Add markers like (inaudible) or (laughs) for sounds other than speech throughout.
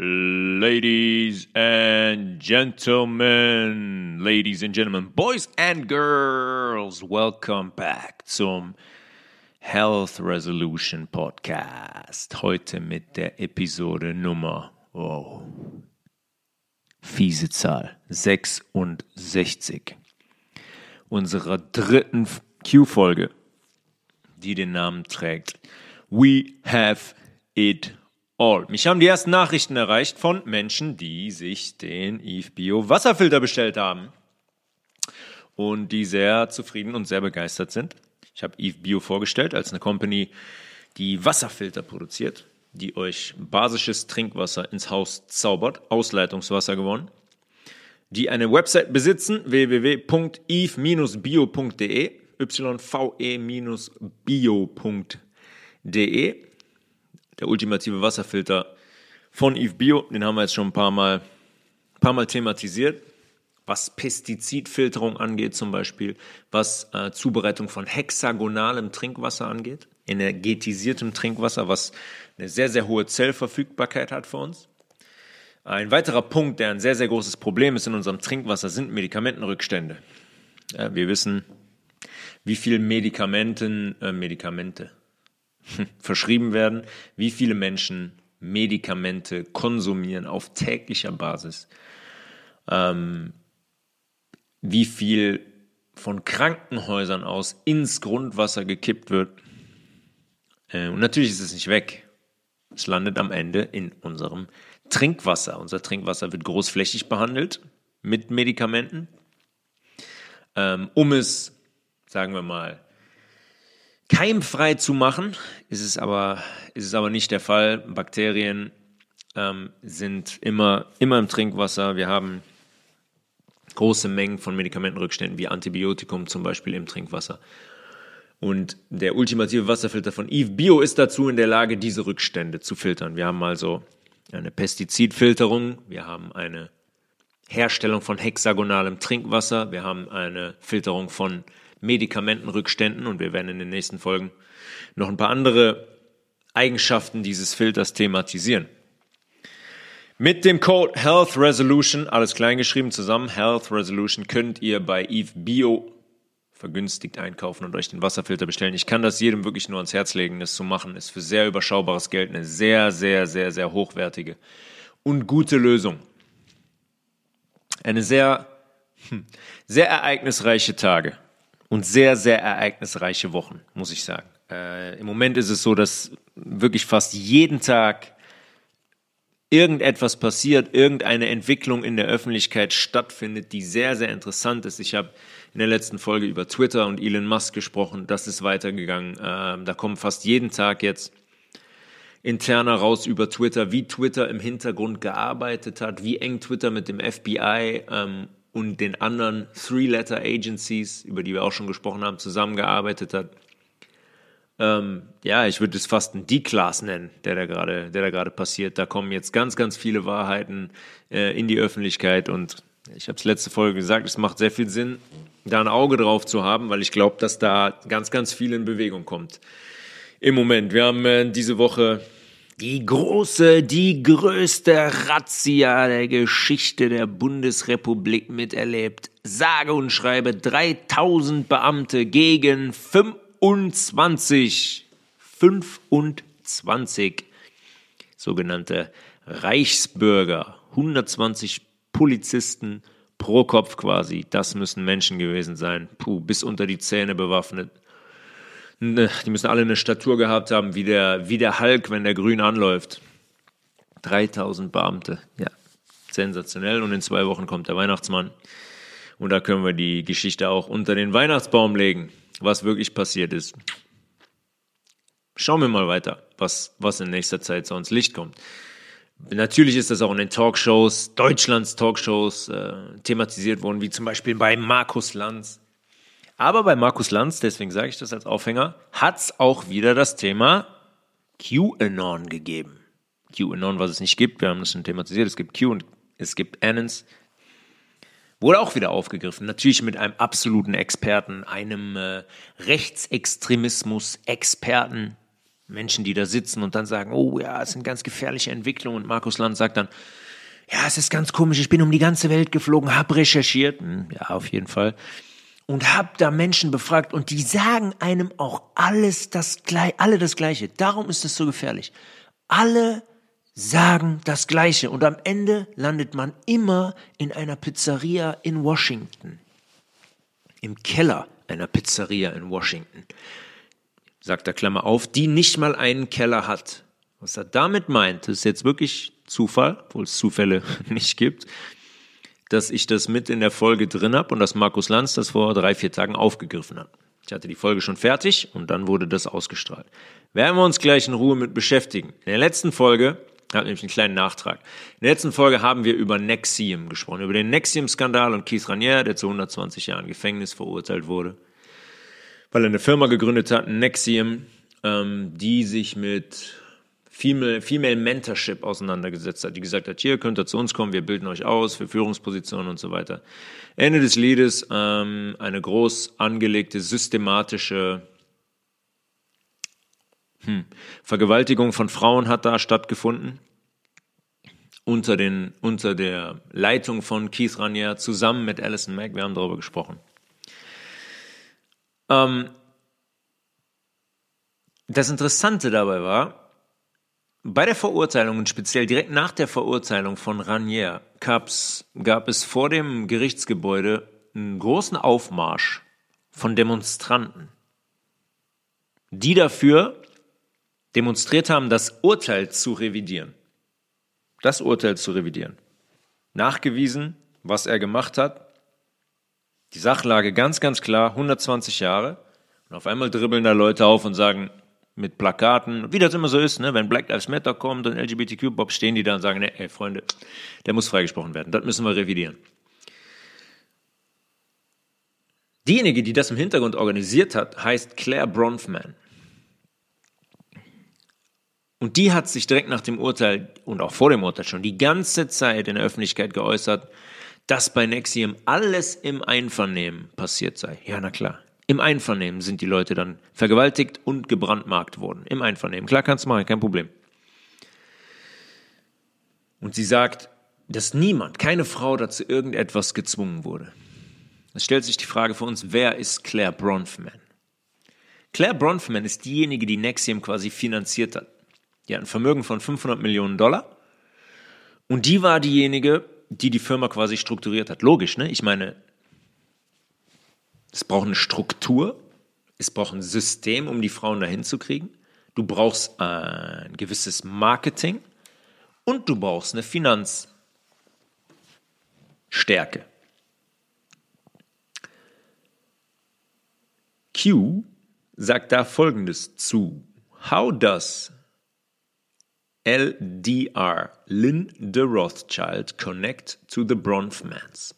Ladies and gentlemen, ladies and gentlemen, boys and girls, welcome back zum Health Resolution Podcast. Heute mit der Episode Nummer, oh, fiese Zahl, 66. Unserer dritten Q-Folge, die den Namen trägt We Have It all. Mich haben die ersten Nachrichten erreicht von Menschen, die sich den Eve Bio Wasserfilter bestellt haben und die sehr zufrieden und sehr begeistert sind. Ich habe Eve Bio vorgestellt als eine Company, die Wasserfilter produziert, die euch basisches Trinkwasser ins Haus zaubert, Ausleitungswasser gewonnen, die eine Website besitzen, www.eve-bio.de, yve-bio.de der ultimative Wasserfilter von Eve Bio. Den haben wir jetzt schon ein paar Mal, ein paar Mal thematisiert. Was Pestizidfilterung angeht zum Beispiel, was äh, Zubereitung von hexagonalem Trinkwasser angeht, energetisiertem Trinkwasser, was eine sehr, sehr hohe Zellverfügbarkeit hat für uns. Ein weiterer Punkt, der ein sehr, sehr großes Problem ist in unserem Trinkwasser, sind Medikamentenrückstände. Ja, wir wissen, wie viel Medikamenten, äh, Medikamente, (laughs) verschrieben werden, wie viele Menschen Medikamente konsumieren auf täglicher Basis, ähm, wie viel von Krankenhäusern aus ins Grundwasser gekippt wird. Äh, und natürlich ist es nicht weg. Es landet am Ende in unserem Trinkwasser. Unser Trinkwasser wird großflächig behandelt mit Medikamenten, ähm, um es, sagen wir mal, keimfrei zu machen, ist es aber, ist es aber nicht der Fall. Bakterien ähm, sind immer, immer im Trinkwasser. Wir haben große Mengen von Medikamentenrückständen wie Antibiotikum zum Beispiel im Trinkwasser. Und der ultimative Wasserfilter von Eve Bio ist dazu in der Lage, diese Rückstände zu filtern. Wir haben also eine Pestizidfilterung, wir haben eine Herstellung von hexagonalem Trinkwasser, wir haben eine Filterung von Medikamentenrückständen und wir werden in den nächsten Folgen noch ein paar andere Eigenschaften dieses Filters thematisieren. Mit dem Code Health Resolution, alles kleingeschrieben zusammen, Health Resolution, könnt ihr bei Eve Bio vergünstigt einkaufen und euch den Wasserfilter bestellen. Ich kann das jedem wirklich nur ans Herz legen, das zu machen. Ist für sehr überschaubares Geld eine sehr, sehr, sehr, sehr hochwertige und gute Lösung. Eine sehr, hm, sehr ereignisreiche Tage und sehr, sehr ereignisreiche Wochen, muss ich sagen. Äh, Im Moment ist es so, dass wirklich fast jeden Tag irgendetwas passiert, irgendeine Entwicklung in der Öffentlichkeit stattfindet, die sehr, sehr interessant ist. Ich habe in der letzten Folge über Twitter und Elon Musk gesprochen. Das ist weitergegangen. Ähm, da kommen fast jeden Tag jetzt interner raus über Twitter, wie Twitter im Hintergrund gearbeitet hat, wie eng Twitter mit dem FBI ähm, und den anderen Three-Letter-Agencies, über die wir auch schon gesprochen haben, zusammengearbeitet hat. Ähm, ja, ich würde es fast ein D-Class nennen, der da gerade, der da gerade passiert. Da kommen jetzt ganz, ganz viele Wahrheiten äh, in die Öffentlichkeit und ich habe es letzte Folge gesagt, es macht sehr viel Sinn, da ein Auge drauf zu haben, weil ich glaube, dass da ganz, ganz viel in Bewegung kommt. Im Moment, wir haben äh, diese Woche die große, die größte Razzia der Geschichte der Bundesrepublik miterlebt. Sage und schreibe 3000 Beamte gegen 25, 25 sogenannte Reichsbürger. 120 Polizisten pro Kopf quasi. Das müssen Menschen gewesen sein. Puh, bis unter die Zähne bewaffnet. Ne, die müssen alle eine Statur gehabt haben, wie der, wie der Hulk, wenn der grün anläuft. 3000 Beamte, ja, sensationell. Und in zwei Wochen kommt der Weihnachtsmann. Und da können wir die Geschichte auch unter den Weihnachtsbaum legen, was wirklich passiert ist. Schauen wir mal weiter, was, was in nächster Zeit so ans Licht kommt. Natürlich ist das auch in den Talkshows, Deutschlands Talkshows, äh, thematisiert worden, wie zum Beispiel bei Markus Lanz aber bei Markus Lanz, deswegen sage ich das als Aufhänger, hat es auch wieder das Thema QAnon gegeben. QAnon, was es nicht gibt, wir haben das schon thematisiert, es gibt Q und es gibt Annons. Wurde auch wieder aufgegriffen, natürlich mit einem absoluten Experten, einem äh, Rechtsextremismus-Experten, Menschen, die da sitzen und dann sagen, oh ja, es sind ganz gefährliche Entwicklungen. Und Markus Land sagt dann, ja, es ist ganz komisch, ich bin um die ganze Welt geflogen, hab recherchiert, hm, ja, auf jeden Fall, und hab da Menschen befragt und die sagen einem auch alles das gleiche, alle das gleiche. Darum ist es so gefährlich. Alle sagen das Gleiche und am Ende landet man immer in einer Pizzeria in Washington. Im Keller einer Pizzeria in Washington. Sagt der Klammer auf, die nicht mal einen Keller hat. Was er damit meint, ist jetzt wirklich Zufall, obwohl es Zufälle (laughs) nicht gibt, dass ich das mit in der Folge drin habe und dass Markus Lanz das vor drei, vier Tagen aufgegriffen hat. Ich hatte die Folge schon fertig und dann wurde das ausgestrahlt. Werden wir uns gleich in Ruhe mit beschäftigen. In der letzten Folge habe nämlich einen kleinen Nachtrag. In der letzten Folge haben wir über Nexium gesprochen, über den Nexium-Skandal und Keith Raniere, der zu 120 Jahren Gefängnis verurteilt wurde, weil er eine Firma gegründet hat, Nexium, ähm, die sich mit Female, Female Mentorship auseinandergesetzt hat, die gesagt hat, hier könnt ihr zu uns kommen, wir bilden euch aus für Führungspositionen und so weiter. Ende des Liedes ähm, eine groß angelegte, systematische hm. Vergewaltigung von Frauen hat da stattgefunden. Unter, den, unter der Leitung von Keith Raniere zusammen mit Alison Mack. Wir haben darüber gesprochen. Ähm, das Interessante dabei war, bei der Verurteilung und speziell direkt nach der Verurteilung von Ranier gab es vor dem Gerichtsgebäude einen großen Aufmarsch von Demonstranten, die dafür demonstriert haben, das Urteil zu revidieren. Das Urteil zu revidieren. Nachgewiesen, was er gemacht hat. Die Sachlage ganz, ganz klar, 120 Jahre. Und auf einmal dribbeln da Leute auf und sagen mit Plakaten, wie das immer so ist, ne, wenn Black Lives Matter kommt und LGBTQ-Bob stehen die da und sagen, ne, ey Freunde, der muss freigesprochen werden. Das müssen wir revidieren. Diejenige, die das im Hintergrund organisiert hat, heißt Claire Bronfman. Und die hat sich direkt nach dem Urteil und auch vor dem Urteil schon die ganze Zeit in der Öffentlichkeit geäußert, dass bei Nexium alles im Einvernehmen passiert sei. Ja, na klar. Im Einvernehmen sind die Leute dann vergewaltigt und gebrandmarkt worden. Im Einvernehmen. Klar kannst du machen, kein Problem. Und sie sagt, dass niemand, keine Frau dazu irgendetwas gezwungen wurde. Es stellt sich die Frage für uns, wer ist Claire Bronfman? Claire Bronfman ist diejenige, die Nexium quasi finanziert hat. Die hat ein Vermögen von 500 Millionen Dollar. Und die war diejenige, die die Firma quasi strukturiert hat. Logisch, ne? Ich meine, es braucht eine Struktur, es braucht ein System, um die Frauen dahin zu kriegen. Du brauchst ein gewisses Marketing und du brauchst eine Finanzstärke. Q sagt da Folgendes zu. How does LDR, Lynn de Rothschild, connect to the Bronfmans.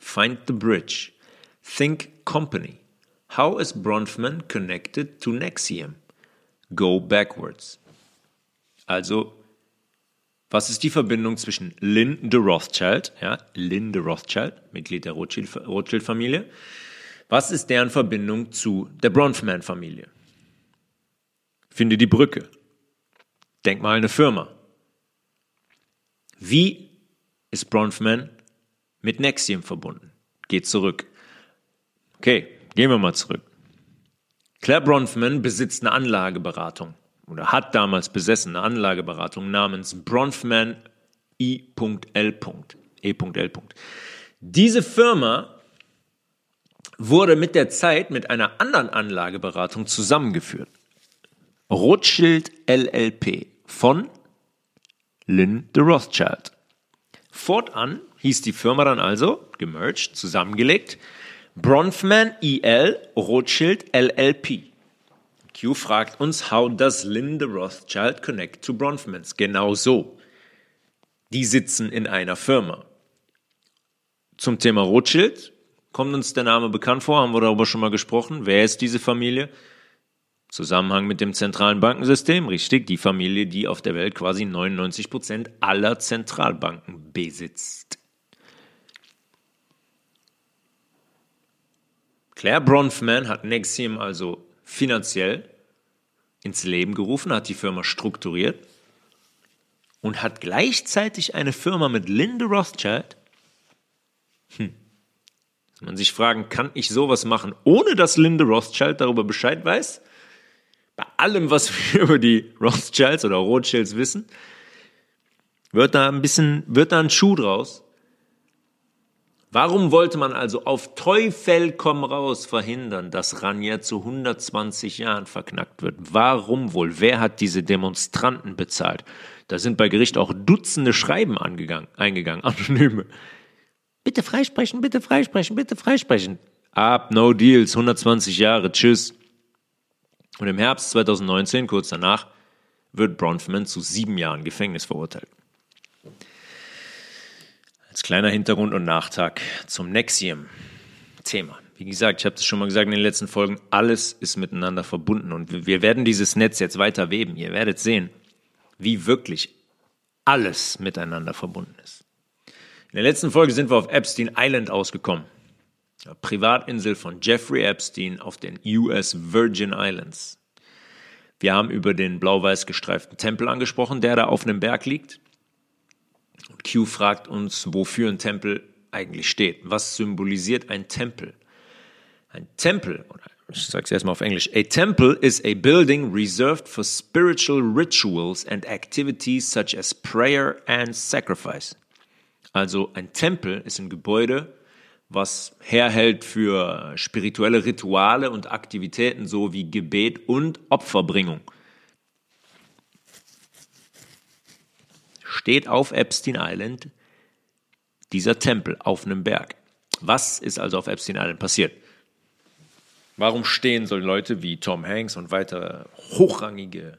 Find the bridge. Think company. How is Bronfman connected to Nexium? Go backwards. Also, was ist die Verbindung zwischen Lynn de Rothschild, ja, Lynn de Rothschild, Mitglied der Rothschild-Familie, was ist deren Verbindung zu der Bronfman-Familie? Finde die Brücke. Denk mal eine Firma. Wie ist Bronfman mit Nexium verbunden? Geht zurück. Okay, gehen wir mal zurück. Claire Bronfman besitzt eine Anlageberatung oder hat damals besessen eine Anlageberatung namens Bronfman I.L. E.L. Diese Firma wurde mit der Zeit mit einer anderen Anlageberatung zusammengeführt. Rothschild LLP von Lynn de Rothschild. Fortan hieß die Firma dann also, gemerged, zusammengelegt, Bronfman EL Rothschild LLP. Q fragt uns, how does Lynn de Rothschild connect to Bronfmans? Genau so. Die sitzen in einer Firma. Zum Thema Rothschild kommt uns der Name bekannt vor, haben wir darüber schon mal gesprochen. Wer ist diese Familie? Zusammenhang mit dem zentralen Bankensystem, richtig, die Familie, die auf der Welt quasi 99 Prozent aller Zentralbanken besitzt. Claire Bronfman hat Nexium also finanziell ins Leben gerufen, hat die Firma strukturiert und hat gleichzeitig eine Firma mit Linde Rothschild. Hm. Man sich fragen, kann ich sowas machen, ohne dass Linde Rothschild darüber Bescheid weiß? Bei allem, was wir über die Rothschilds oder Rothschilds wissen, wird da ein bisschen, wird da ein Schuh draus. Warum wollte man also auf Teufel komm raus verhindern, dass Ranier zu 120 Jahren verknackt wird? Warum wohl? Wer hat diese Demonstranten bezahlt? Da sind bei Gericht auch Dutzende Schreiben angegangen, eingegangen, (laughs) anonyme. Bitte freisprechen, bitte freisprechen, bitte freisprechen. Ab, no deals, 120 Jahre, tschüss. Und im Herbst 2019, kurz danach, wird Bronfman zu sieben Jahren Gefängnis verurteilt. Als kleiner Hintergrund und Nachtrag zum Nexium-Thema. Wie gesagt, ich habe das schon mal gesagt in den letzten Folgen, alles ist miteinander verbunden und wir werden dieses Netz jetzt weiter weben. Ihr werdet sehen, wie wirklich alles miteinander verbunden ist. In der letzten Folge sind wir auf Epstein Island ausgekommen. Privatinsel von Jeffrey Epstein auf den US Virgin Islands. Wir haben über den blau-weiß gestreiften Tempel angesprochen, der da auf einem Berg liegt. Q fragt uns, wofür ein Tempel eigentlich steht. Was symbolisiert ein Tempel? Ein Tempel, ich sage es erstmal auf Englisch, a temple is a building reserved for spiritual rituals and activities such as prayer and sacrifice. Also ein Tempel ist ein Gebäude, was herhält für spirituelle Rituale und Aktivitäten so wie Gebet und Opferbringung. Steht auf Epstein Island dieser Tempel auf einem Berg. Was ist also auf Epstein Island passiert? Warum stehen so Leute wie Tom Hanks und weitere hochrangige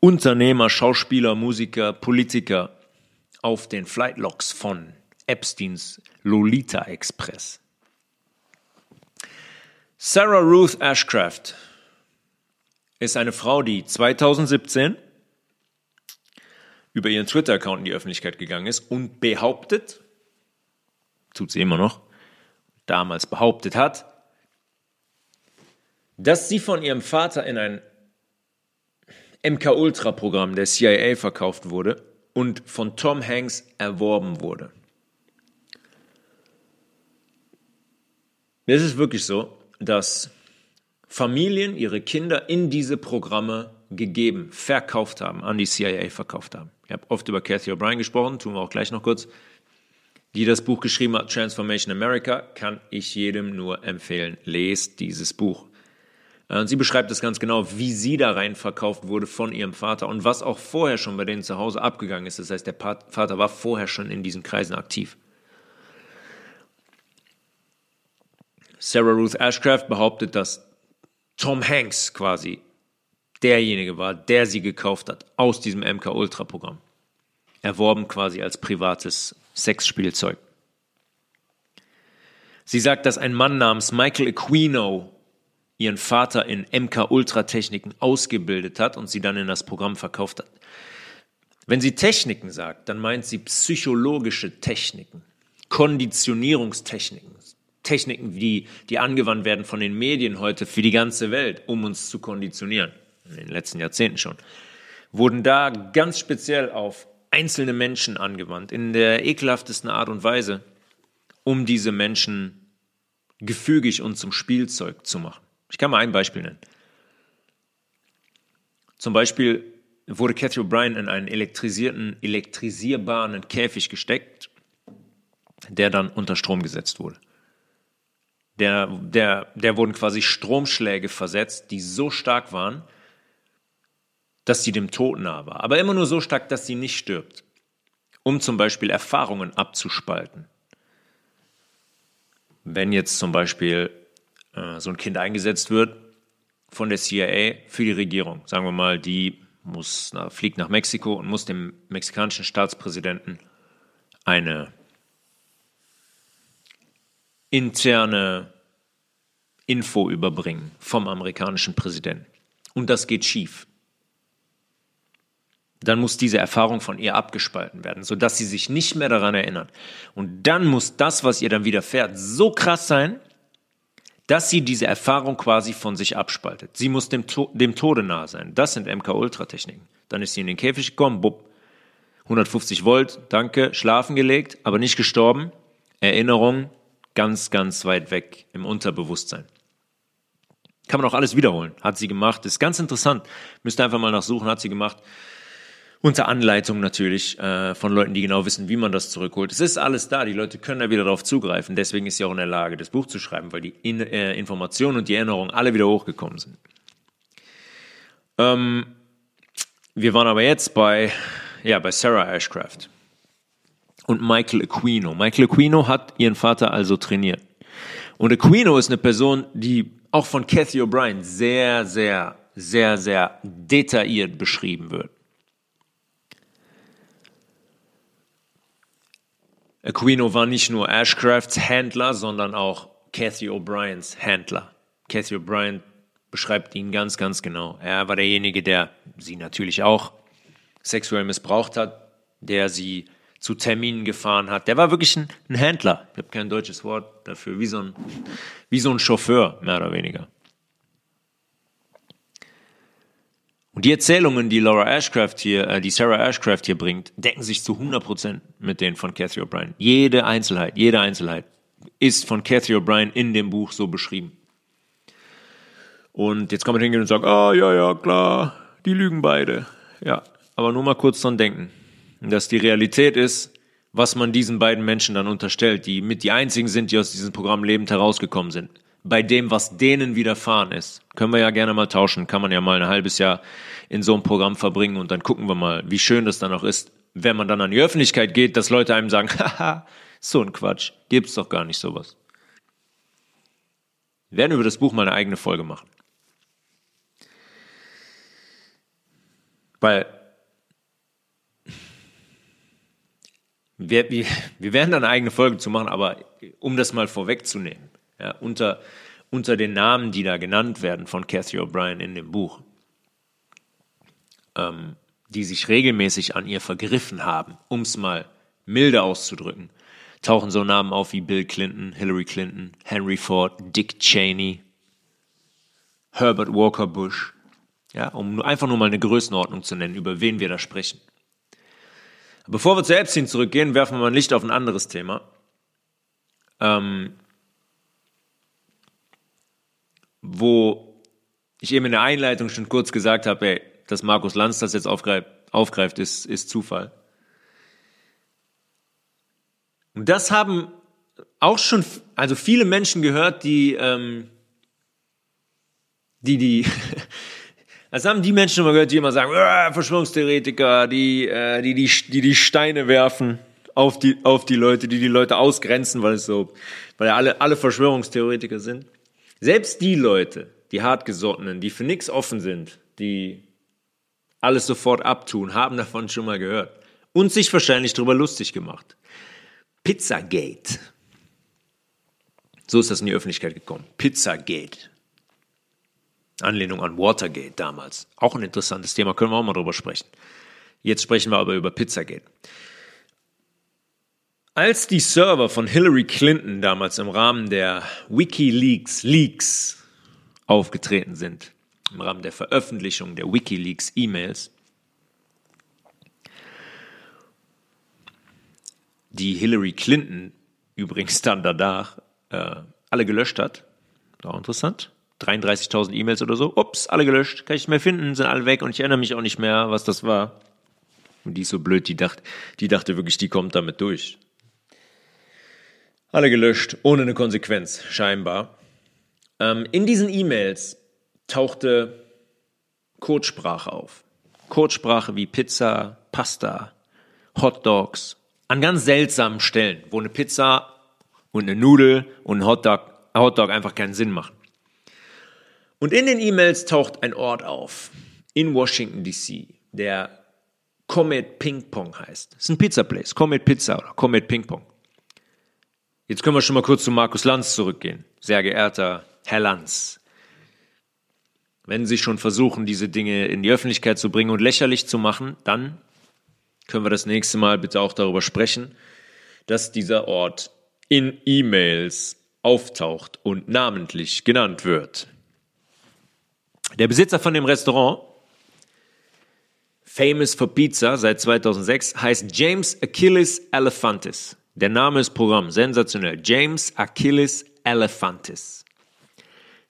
Unternehmer, Schauspieler, Musiker, Politiker auf den Flightlogs von Epsteins Lolita Express? Sarah Ruth Ashcraft ist eine Frau, die 2017 über ihren Twitter-Account in die Öffentlichkeit gegangen ist und behauptet, tut sie immer noch, damals behauptet hat, dass sie von ihrem Vater in ein MK-Ultra-Programm der CIA verkauft wurde und von Tom Hanks erworben wurde. Es ist wirklich so, dass Familien ihre Kinder in diese Programme gegeben, verkauft haben, an die CIA verkauft haben. Ich habe oft über Cathy O'Brien gesprochen, tun wir auch gleich noch kurz. Die das Buch geschrieben hat, Transformation America, kann ich jedem nur empfehlen. Lest dieses Buch. Äh, und sie beschreibt es ganz genau, wie sie da rein verkauft wurde von ihrem Vater und was auch vorher schon bei denen zu Hause abgegangen ist. Das heißt, der Vater war vorher schon in diesen Kreisen aktiv. Sarah Ruth Ashcraft behauptet, dass Tom Hanks quasi derjenige war, der sie gekauft hat aus diesem MK Ultra Programm. Erworben quasi als privates Sexspielzeug. Sie sagt, dass ein Mann namens Michael Aquino ihren Vater in MK Ultra Techniken ausgebildet hat und sie dann in das Programm verkauft hat. Wenn sie Techniken sagt, dann meint sie psychologische Techniken, Konditionierungstechniken, Techniken, die, die angewandt werden von den Medien heute für die ganze Welt, um uns zu konditionieren in den letzten Jahrzehnten schon, wurden da ganz speziell auf einzelne Menschen angewandt, in der ekelhaftesten Art und Weise, um diese Menschen gefügig und zum Spielzeug zu machen. Ich kann mal ein Beispiel nennen. Zum Beispiel wurde Cathy O'Brien in einen elektrisierten, elektrisierbaren Käfig gesteckt, der dann unter Strom gesetzt wurde. Der, der, der wurden quasi Stromschläge versetzt, die so stark waren, dass sie dem Tod nah war, aber immer nur so stark, dass sie nicht stirbt, um zum Beispiel Erfahrungen abzuspalten. Wenn jetzt zum Beispiel äh, so ein Kind eingesetzt wird von der CIA für die Regierung, sagen wir mal, die muss, na, fliegt nach Mexiko und muss dem mexikanischen Staatspräsidenten eine interne Info überbringen vom amerikanischen Präsidenten. Und das geht schief dann muss diese Erfahrung von ihr abgespalten werden, sodass sie sich nicht mehr daran erinnert. Und dann muss das, was ihr dann widerfährt, so krass sein, dass sie diese Erfahrung quasi von sich abspaltet. Sie muss dem, to dem Tode nahe sein. Das sind MK-Ultra-Techniken. Dann ist sie in den Käfig gekommen, bupp, 150 Volt, danke, schlafen gelegt, aber nicht gestorben. Erinnerung ganz, ganz weit weg im Unterbewusstsein. Kann man auch alles wiederholen. Hat sie gemacht. Ist ganz interessant. Müsst einfach mal nachsuchen. Hat sie gemacht. Unter Anleitung natürlich äh, von Leuten, die genau wissen, wie man das zurückholt. Es ist alles da. Die Leute können da wieder darauf zugreifen. Deswegen ist sie auch in der Lage, das Buch zu schreiben, weil die in äh, Informationen und die Erinnerungen alle wieder hochgekommen sind. Ähm, wir waren aber jetzt bei, ja, bei Sarah Ashcraft und Michael Aquino. Michael Aquino hat ihren Vater also trainiert. Und Aquino ist eine Person, die auch von Kathy O'Brien sehr, sehr, sehr, sehr detailliert beschrieben wird. Aquino war nicht nur Ashcrafts Händler, sondern auch Kathy O'Briens Händler. Kathy O'Brien beschreibt ihn ganz, ganz genau. Er war derjenige, der sie natürlich auch sexuell missbraucht hat, der sie zu Terminen gefahren hat. Der war wirklich ein, ein Händler. Ich habe kein deutsches Wort dafür, wie so, ein, wie so ein Chauffeur, mehr oder weniger. Und die Erzählungen, die Laura Ashcraft hier, äh, die Sarah Ashcraft hier bringt, decken sich zu 100% mit denen von Cathy O'Brien. Jede Einzelheit, jede Einzelheit ist von Cathy O'Brien in dem Buch so beschrieben. Und jetzt kann man hingehen und sagen, ah, ja, ja, klar, die lügen beide. Ja, aber nur mal kurz dran denken dass die Realität ist, was man diesen beiden Menschen dann unterstellt, die mit die einzigen sind, die aus diesem Programm lebend herausgekommen sind. Bei dem, was denen widerfahren ist, können wir ja gerne mal tauschen, kann man ja mal ein halbes Jahr in so einem Programm verbringen und dann gucken wir mal, wie schön das dann auch ist, wenn man dann an die Öffentlichkeit geht, dass Leute einem sagen, (laughs) haha, so ein Quatsch, gibt's doch gar nicht sowas. Wir werden über das Buch mal eine eigene Folge machen. Weil Wir, wir, werden da eine eigene Folge zu machen, aber um das mal vorwegzunehmen, ja, unter, unter den Namen, die da genannt werden von Cathy O'Brien in dem Buch, ähm, die sich regelmäßig an ihr vergriffen haben, um es mal milde auszudrücken, tauchen so Namen auf wie Bill Clinton, Hillary Clinton, Henry Ford, Dick Cheney, Herbert Walker Bush, ja, um einfach nur mal eine Größenordnung zu nennen, über wen wir da sprechen. Bevor wir zu Epstein zurückgehen, werfen wir mal ein Licht auf ein anderes Thema. Ähm, wo ich eben in der Einleitung schon kurz gesagt habe, ey, dass Markus Lanz das jetzt aufgreift, aufgreift ist, ist Zufall. Und das haben auch schon, also viele Menschen gehört, die, ähm, die, die, (laughs) Das haben die Menschen immer gehört, die immer sagen, äh, Verschwörungstheoretiker, die, äh, die, die, die die Steine werfen auf die, auf die Leute, die die Leute ausgrenzen, weil es so, weil ja alle, alle Verschwörungstheoretiker sind. Selbst die Leute, die hartgesottenen, die für nichts offen sind, die alles sofort abtun, haben davon schon mal gehört und sich wahrscheinlich darüber lustig gemacht. Pizzagate. So ist das in die Öffentlichkeit gekommen. Pizzagate. Anlehnung an Watergate damals. Auch ein interessantes Thema, können wir auch mal drüber sprechen. Jetzt sprechen wir aber über Pizzagate. Als die Server von Hillary Clinton damals im Rahmen der WikiLeaks Leaks aufgetreten sind, im Rahmen der Veröffentlichung der WikiLeaks E-Mails, die Hillary Clinton übrigens dann danach äh, alle gelöscht hat, auch interessant, 33.000 E-Mails oder so. Ups, alle gelöscht, kann ich nicht mehr finden, sind alle weg und ich erinnere mich auch nicht mehr, was das war. Und die ist so blöd, die dachte, die dachte wirklich, die kommt damit durch. Alle gelöscht, ohne eine Konsequenz, scheinbar. Ähm, in diesen E-Mails tauchte Codesprache auf. Codesprache wie Pizza, Pasta, Hot Dogs, an ganz seltsamen Stellen, wo eine Pizza und eine Nudel und ein Hotdog, Hotdog einfach keinen Sinn machen. Und in den E-Mails taucht ein Ort auf in Washington DC, der Comet Ping Pong heißt. Das ist ein Pizza Place, Comet Pizza oder Comet Ping Pong. Jetzt können wir schon mal kurz zu Markus Lanz zurückgehen. Sehr geehrter Herr Lanz, wenn Sie schon versuchen, diese Dinge in die Öffentlichkeit zu bringen und lächerlich zu machen, dann können wir das nächste Mal bitte auch darüber sprechen, dass dieser Ort in E-Mails auftaucht und namentlich genannt wird. Der Besitzer von dem Restaurant, famous for Pizza seit 2006, heißt James Achilles Elephantis. Der Name ist Programm, sensationell. James Achilles Elephantis.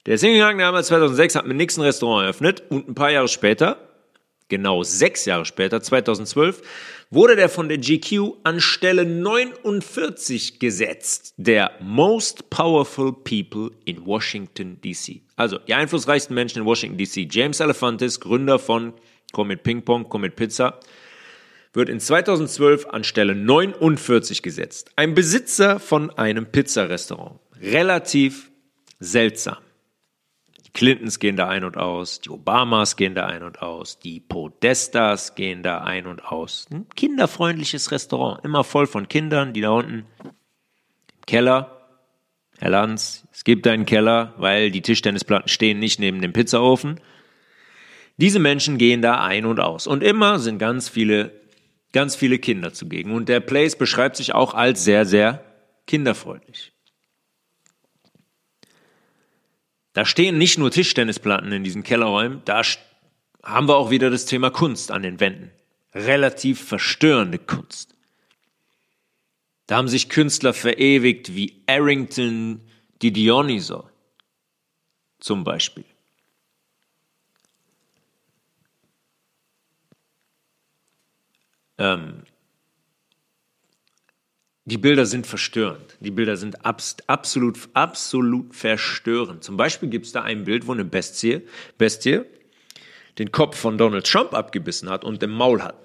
Der ist hingegangen damals 2006, hat mit Nix ein Restaurant eröffnet und ein paar Jahre später, genau sechs Jahre später, 2012, wurde der von der GQ an Stelle 49 gesetzt, der Most Powerful People in Washington DC. Also die einflussreichsten Menschen in Washington DC. James Elephantis, Gründer von Komm mit Ping Pong, Komm mit Pizza, wird in 2012 an Stelle 49 gesetzt. Ein Besitzer von einem Pizzarestaurant. Relativ seltsam. Clintons gehen da ein und aus, die Obamas gehen da ein und aus, die Podestas gehen da ein und aus. Ein kinderfreundliches Restaurant, immer voll von Kindern, die da unten im Keller. Herr Lanz, es gibt einen Keller, weil die Tischtennisplatten stehen nicht neben dem Pizzaofen. Diese Menschen gehen da ein und aus. Und immer sind ganz viele, ganz viele Kinder zugegen. Und der Place beschreibt sich auch als sehr, sehr kinderfreundlich. Da stehen nicht nur Tischtennisplatten in diesen Kellerräumen, da haben wir auch wieder das Thema Kunst an den Wänden. Relativ verstörende Kunst. Da haben sich Künstler verewigt wie Arrington Di Dionyso zum Beispiel. Ähm, die Bilder sind verstörend. Die Bilder sind abs absolut, absolut verstörend. Zum Beispiel gibt es da ein Bild, wo eine Bestie, Bestie den Kopf von Donald Trump abgebissen hat und im Maul hat.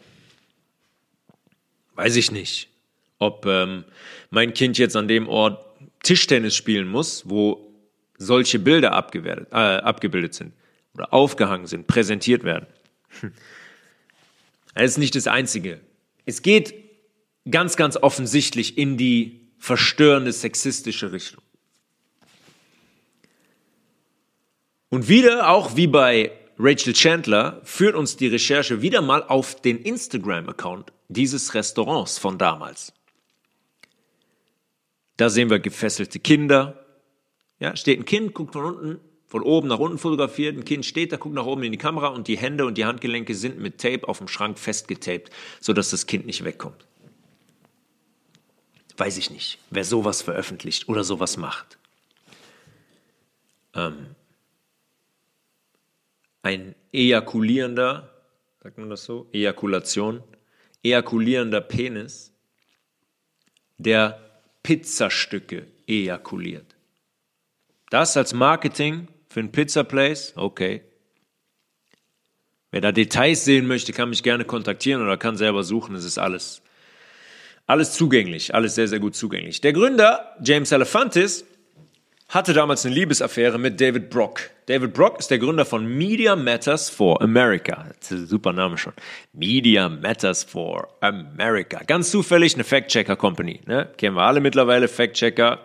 Weiß ich nicht, ob ähm, mein Kind jetzt an dem Ort Tischtennis spielen muss, wo solche Bilder äh, abgebildet sind oder aufgehangen sind, präsentiert werden. Das ist nicht das Einzige. Es geht ganz, ganz offensichtlich in die verstörende sexistische Richtung. Und wieder, auch wie bei Rachel Chandler, führt uns die Recherche wieder mal auf den Instagram-Account dieses Restaurants von damals. Da sehen wir gefesselte Kinder. Ja, steht ein Kind, guckt von unten, von oben nach unten fotografiert. Ein Kind steht da, guckt nach oben in die Kamera und die Hände und die Handgelenke sind mit Tape auf dem Schrank festgetaped, sodass das Kind nicht wegkommt weiß ich nicht, wer sowas veröffentlicht oder sowas macht. Ähm, ein ejakulierender, sagt man das so? Ejakulation, ejakulierender Penis, der Pizzastücke ejakuliert. Das als Marketing für ein Pizza Place, okay. Wer da Details sehen möchte, kann mich gerne kontaktieren oder kann selber suchen. Es ist alles alles zugänglich, alles sehr, sehr gut zugänglich. Der Gründer, James Elephantis, hatte damals eine Liebesaffäre mit David Brock. David Brock ist der Gründer von Media Matters for America. Super Name schon. Media Matters for America. Ganz zufällig eine Fact-Checker-Company. Ne? Kennen wir alle mittlerweile, Fact-Checker.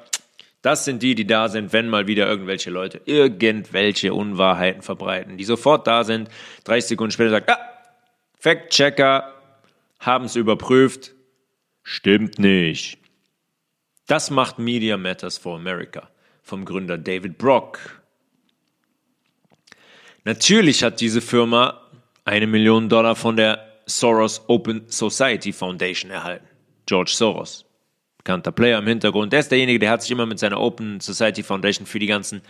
Das sind die, die da sind, wenn mal wieder irgendwelche Leute irgendwelche Unwahrheiten verbreiten, die sofort da sind, 30 Sekunden später sagt, ah, Fact-Checker haben es überprüft, Stimmt nicht. Das macht Media Matters for America vom Gründer David Brock. Natürlich hat diese Firma eine Million Dollar von der Soros Open Society Foundation erhalten. George Soros, bekannter Player im Hintergrund. Der ist derjenige, der hat sich immer mit seiner Open Society Foundation für die ganzen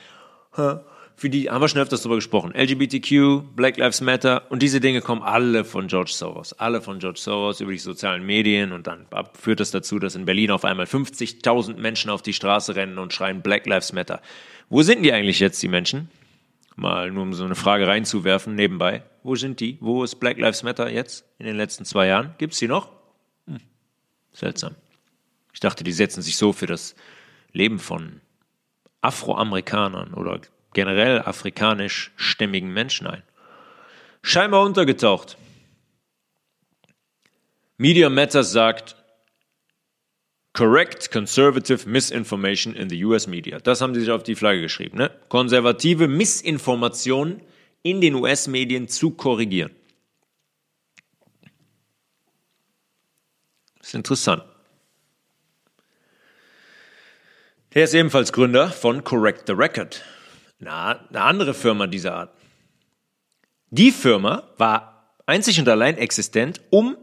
für die haben wir schon öfters darüber gesprochen. LGBTQ, Black Lives Matter und diese Dinge kommen alle von George Soros. Alle von George Soros über die sozialen Medien und dann führt das dazu, dass in Berlin auf einmal 50.000 Menschen auf die Straße rennen und schreien Black Lives Matter. Wo sind die eigentlich jetzt, die Menschen? Mal nur um so eine Frage reinzuwerfen nebenbei. Wo sind die? Wo ist Black Lives Matter jetzt in den letzten zwei Jahren? Gibt es die noch? Hm. Seltsam. Ich dachte, die setzen sich so für das Leben von Afroamerikanern oder generell afrikanisch-stämmigen Menschen ein. Scheinbar untergetaucht. Media Matters sagt, Correct Conservative Misinformation in the US Media. Das haben sie sich auf die Flagge geschrieben. Ne? Konservative Missinformation in den US-Medien zu korrigieren. Das ist interessant. Der ist ebenfalls Gründer von Correct the Record, eine, eine andere Firma dieser Art. Die Firma war einzig und allein existent, um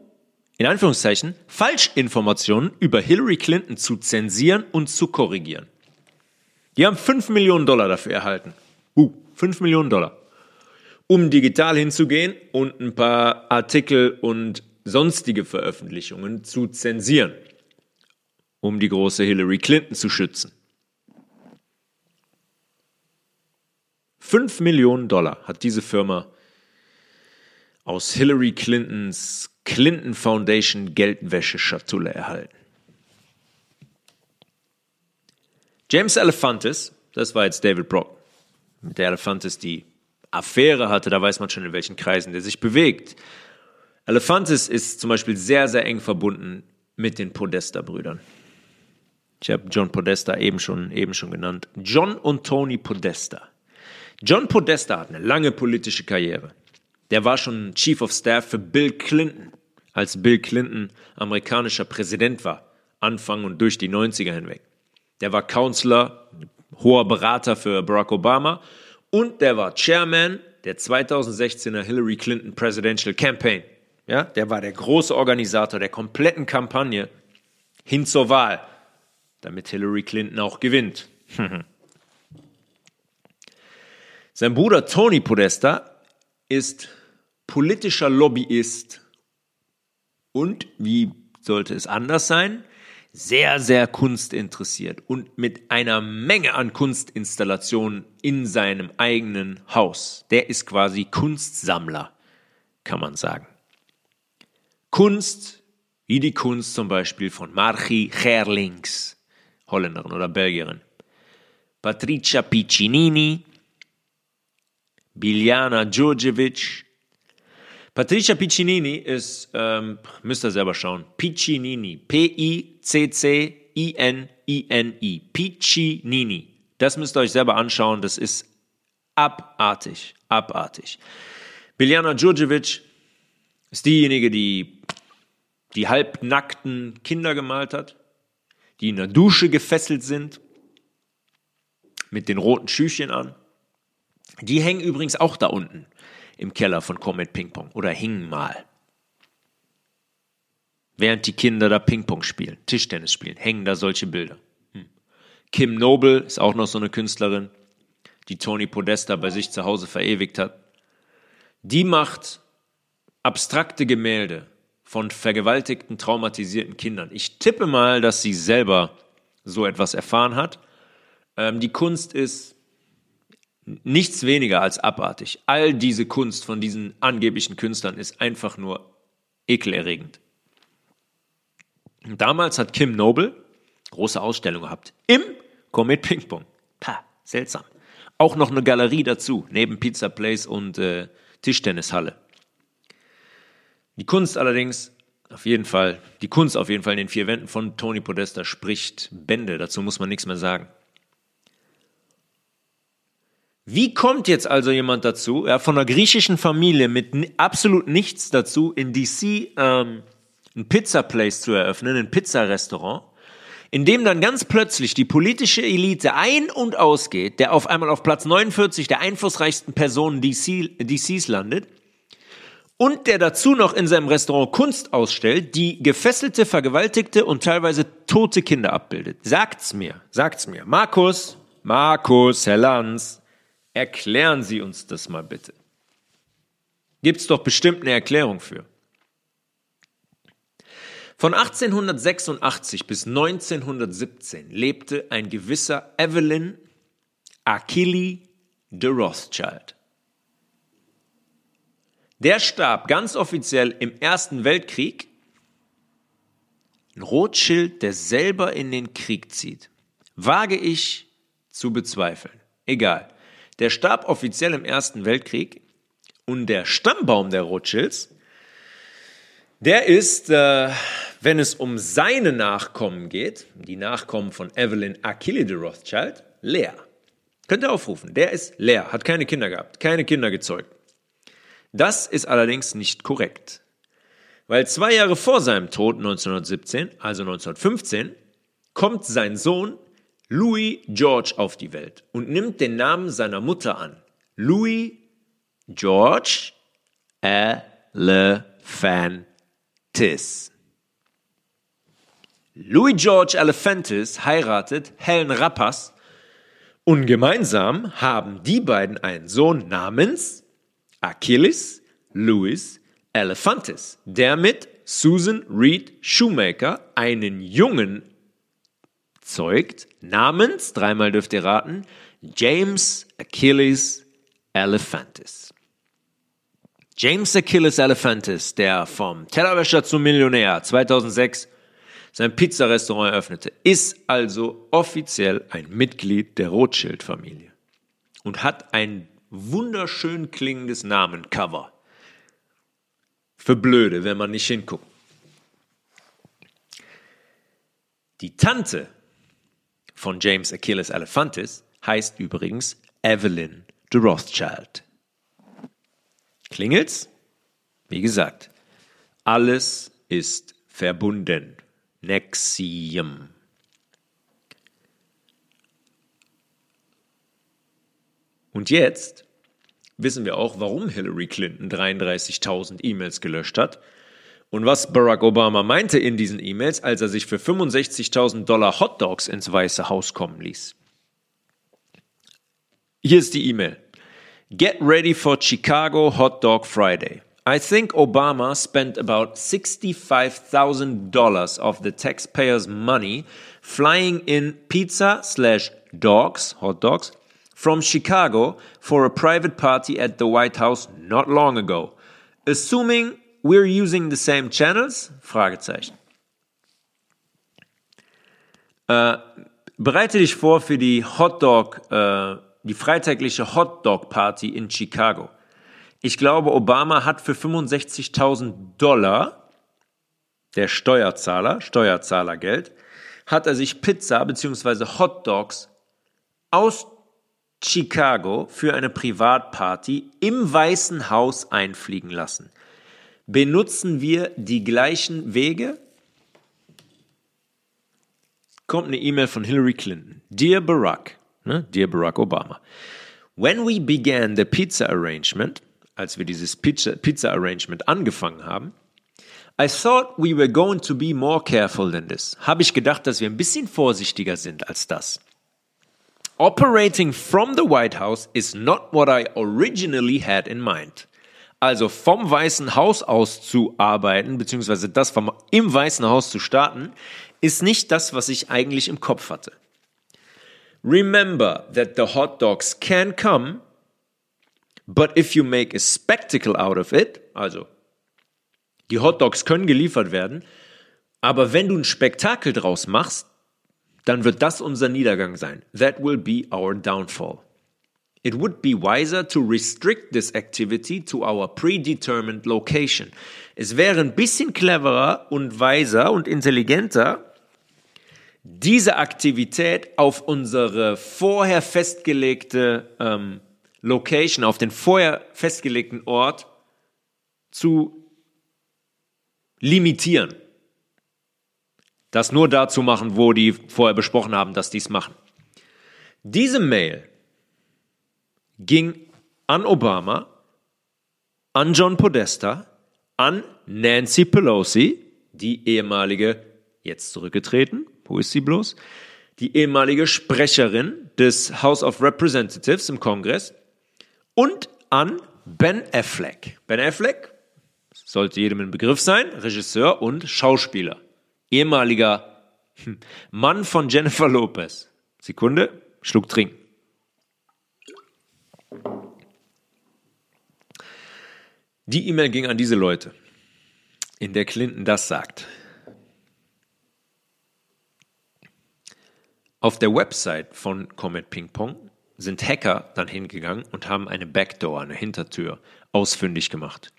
in Anführungszeichen Falschinformationen über Hillary Clinton zu zensieren und zu korrigieren. Die haben 5 Millionen Dollar dafür erhalten. Uh, 5 Millionen Dollar. Um digital hinzugehen und ein paar Artikel und sonstige Veröffentlichungen zu zensieren, um die große Hillary Clinton zu schützen. 5 Millionen Dollar hat diese Firma aus Hillary Clintons Clinton Foundation Geldwäscheschatulle erhalten. James Elefantis, das war jetzt David Brock, mit der Elefantis die Affäre hatte, da weiß man schon, in welchen Kreisen der sich bewegt. Elefantis ist zum Beispiel sehr, sehr eng verbunden mit den Podesta-Brüdern. Ich habe John Podesta eben schon, eben schon genannt. John und Tony Podesta. John Podesta hat eine lange politische Karriere. Der war schon Chief of Staff für Bill Clinton, als Bill Clinton amerikanischer Präsident war, Anfang und durch die 90er hinweg. Der war Counselor, hoher Berater für Barack Obama und der war Chairman der 2016er Hillary Clinton Presidential Campaign. Ja, der war der große Organisator der kompletten Kampagne hin zur Wahl, damit Hillary Clinton auch gewinnt. (laughs) Sein Bruder Tony Podesta ist politischer Lobbyist und, wie sollte es anders sein, sehr, sehr kunstinteressiert und mit einer Menge an Kunstinstallationen in seinem eigenen Haus. Der ist quasi Kunstsammler, kann man sagen. Kunst, wie die Kunst zum Beispiel von Marchi Gerlings, Holländerin oder Belgierin. Patricia Piccinini, Biljana Djurdjevic. Patricia Piccinini ist, ähm, müsst ihr selber schauen, Piccinini, P-I-C-C-I-N-I-N-I, Piccinini. Das müsst ihr euch selber anschauen, das ist abartig, abartig. Biljana Djurdjevic ist diejenige, die die halbnackten Kinder gemalt hat, die in der Dusche gefesselt sind, mit den roten Schüchchen an. Die hängen übrigens auch da unten im Keller von Comet Ping Pong oder hingen mal. Während die Kinder da Ping-Pong spielen, Tischtennis spielen, hängen da solche Bilder. Hm. Kim Noble ist auch noch so eine Künstlerin, die Tony Podesta bei sich zu Hause verewigt hat. Die macht abstrakte Gemälde von vergewaltigten, traumatisierten Kindern. Ich tippe mal, dass sie selber so etwas erfahren hat. Ähm, die Kunst ist nichts weniger als abartig. All diese Kunst von diesen angeblichen Künstlern ist einfach nur ekelerregend. Damals hat Kim Noble große Ausstellung gehabt im Comet Ping Pong. Pa, seltsam. Auch noch eine Galerie dazu, neben Pizza Place und äh, Tischtennishalle. Die Kunst allerdings, auf jeden Fall, die Kunst auf jeden Fall in den vier Wänden von Tony Podesta spricht Bände. Dazu muss man nichts mehr sagen. Wie kommt jetzt also jemand dazu, ja, von einer griechischen Familie mit absolut nichts dazu, in DC ähm, ein Pizza Place zu eröffnen, ein Pizzarestaurant, in dem dann ganz plötzlich die politische Elite ein- und ausgeht, der auf einmal auf Platz 49 der einflussreichsten Personen DC, DCs landet und der dazu noch in seinem Restaurant Kunst ausstellt, die gefesselte, vergewaltigte und teilweise tote Kinder abbildet. Sagt's mir, sagt's mir. Markus, Markus, Herr Lanz, Erklären Sie uns das mal bitte. Gibt's doch bestimmt eine Erklärung für. Von 1886 bis 1917 lebte ein gewisser Evelyn Achille de Rothschild. Der starb ganz offiziell im Ersten Weltkrieg. Ein Rothschild, der selber in den Krieg zieht. Wage ich zu bezweifeln. Egal. Der starb offiziell im Ersten Weltkrieg und der Stammbaum der Rothschilds, der ist, äh, wenn es um seine Nachkommen geht, die Nachkommen von Evelyn Achille de Rothschild, leer. Könnt ihr aufrufen. Der ist leer, hat keine Kinder gehabt, keine Kinder gezeugt. Das ist allerdings nicht korrekt. Weil zwei Jahre vor seinem Tod 1917, also 1915, kommt sein Sohn Louis George auf die Welt und nimmt den Namen seiner Mutter an. Louis George Elephantis. Louis George Elephantis heiratet Helen Rappas und gemeinsam haben die beiden einen Sohn namens Achilles Louis Elephantis, der mit Susan Reed Shoemaker einen Jungen zeugt, namens, dreimal dürft ihr raten, James Achilles Elephantis. James Achilles Elephantis, der vom Tellerwäscher zum Millionär 2006 sein Pizzarestaurant eröffnete, ist also offiziell ein Mitglied der Rothschild-Familie und hat ein wunderschön klingendes Namencover. Für blöde, wenn man nicht hinguckt. Die Tante von James Achilles Elephantis heißt übrigens Evelyn de Rothschild. Klingelt's? Wie gesagt, alles ist verbunden. Nexium. Und jetzt wissen wir auch, warum Hillary Clinton 33.000 E-Mails gelöscht hat und was Barack Obama meinte in diesen E-Mails, als er sich für 65.000 Dollar Hotdogs ins Weiße Haus kommen ließ. Hier ist die E-Mail. Get ready for Chicago Hot Dog Friday. I think Obama spent about $65,000 of the taxpayers' money flying in pizza slash dogs, hot dogs, from Chicago for a private party at the White House not long ago. Assuming we're using the same channels? Fragezeichen. Äh, bereite dich vor für die Hotdog, äh, die freitagliche Hotdog Party in Chicago. Ich glaube, Obama hat für 65.000 Dollar, der Steuerzahler, Steuerzahlergeld, hat er sich Pizza bzw. Hot Dogs aus Chicago für eine Privatparty im Weißen Haus einfliegen lassen. Benutzen wir die gleichen Wege? Kommt eine E-Mail von Hillary Clinton. Dear Barack, ne? Dear Barack Obama. When we began the pizza arrangement, als wir dieses Pizza, Pizza Arrangement angefangen haben, I thought we were going to be more careful than this. Habe ich gedacht, dass wir ein bisschen vorsichtiger sind als das. Operating from the White House is not what I originally had in mind. Also vom Weißen Haus aus zu arbeiten, beziehungsweise das vom, im Weißen Haus zu starten, ist nicht das, was ich eigentlich im Kopf hatte. Remember that the hot dogs can come But if you make a spectacle out of it, also die Hotdogs können geliefert werden, aber wenn du ein Spektakel draus machst, dann wird das unser Niedergang sein. That will be our downfall. It would be wiser to restrict this activity to our predetermined location. Es wäre ein bisschen cleverer und weiser und intelligenter, diese Aktivität auf unsere vorher festgelegte ähm, Location, auf den vorher festgelegten Ort zu limitieren. Das nur dazu machen, wo die vorher besprochen haben, dass dies machen. Diese Mail ging an Obama, an John Podesta, an Nancy Pelosi, die ehemalige, jetzt zurückgetreten, wo ist sie bloß? Die ehemalige Sprecherin des House of Representatives im Kongress, und an Ben Affleck. Ben Affleck sollte jedem ein Begriff sein, Regisseur und Schauspieler. Ehemaliger hm, Mann von Jennifer Lopez. Sekunde, Schluck trinken. Die E-Mail ging an diese Leute, in der Clinton das sagt. Auf der Website von Comet Ping Pong sind Hacker dann hingegangen und haben eine Backdoor, eine Hintertür, ausfindig gemacht,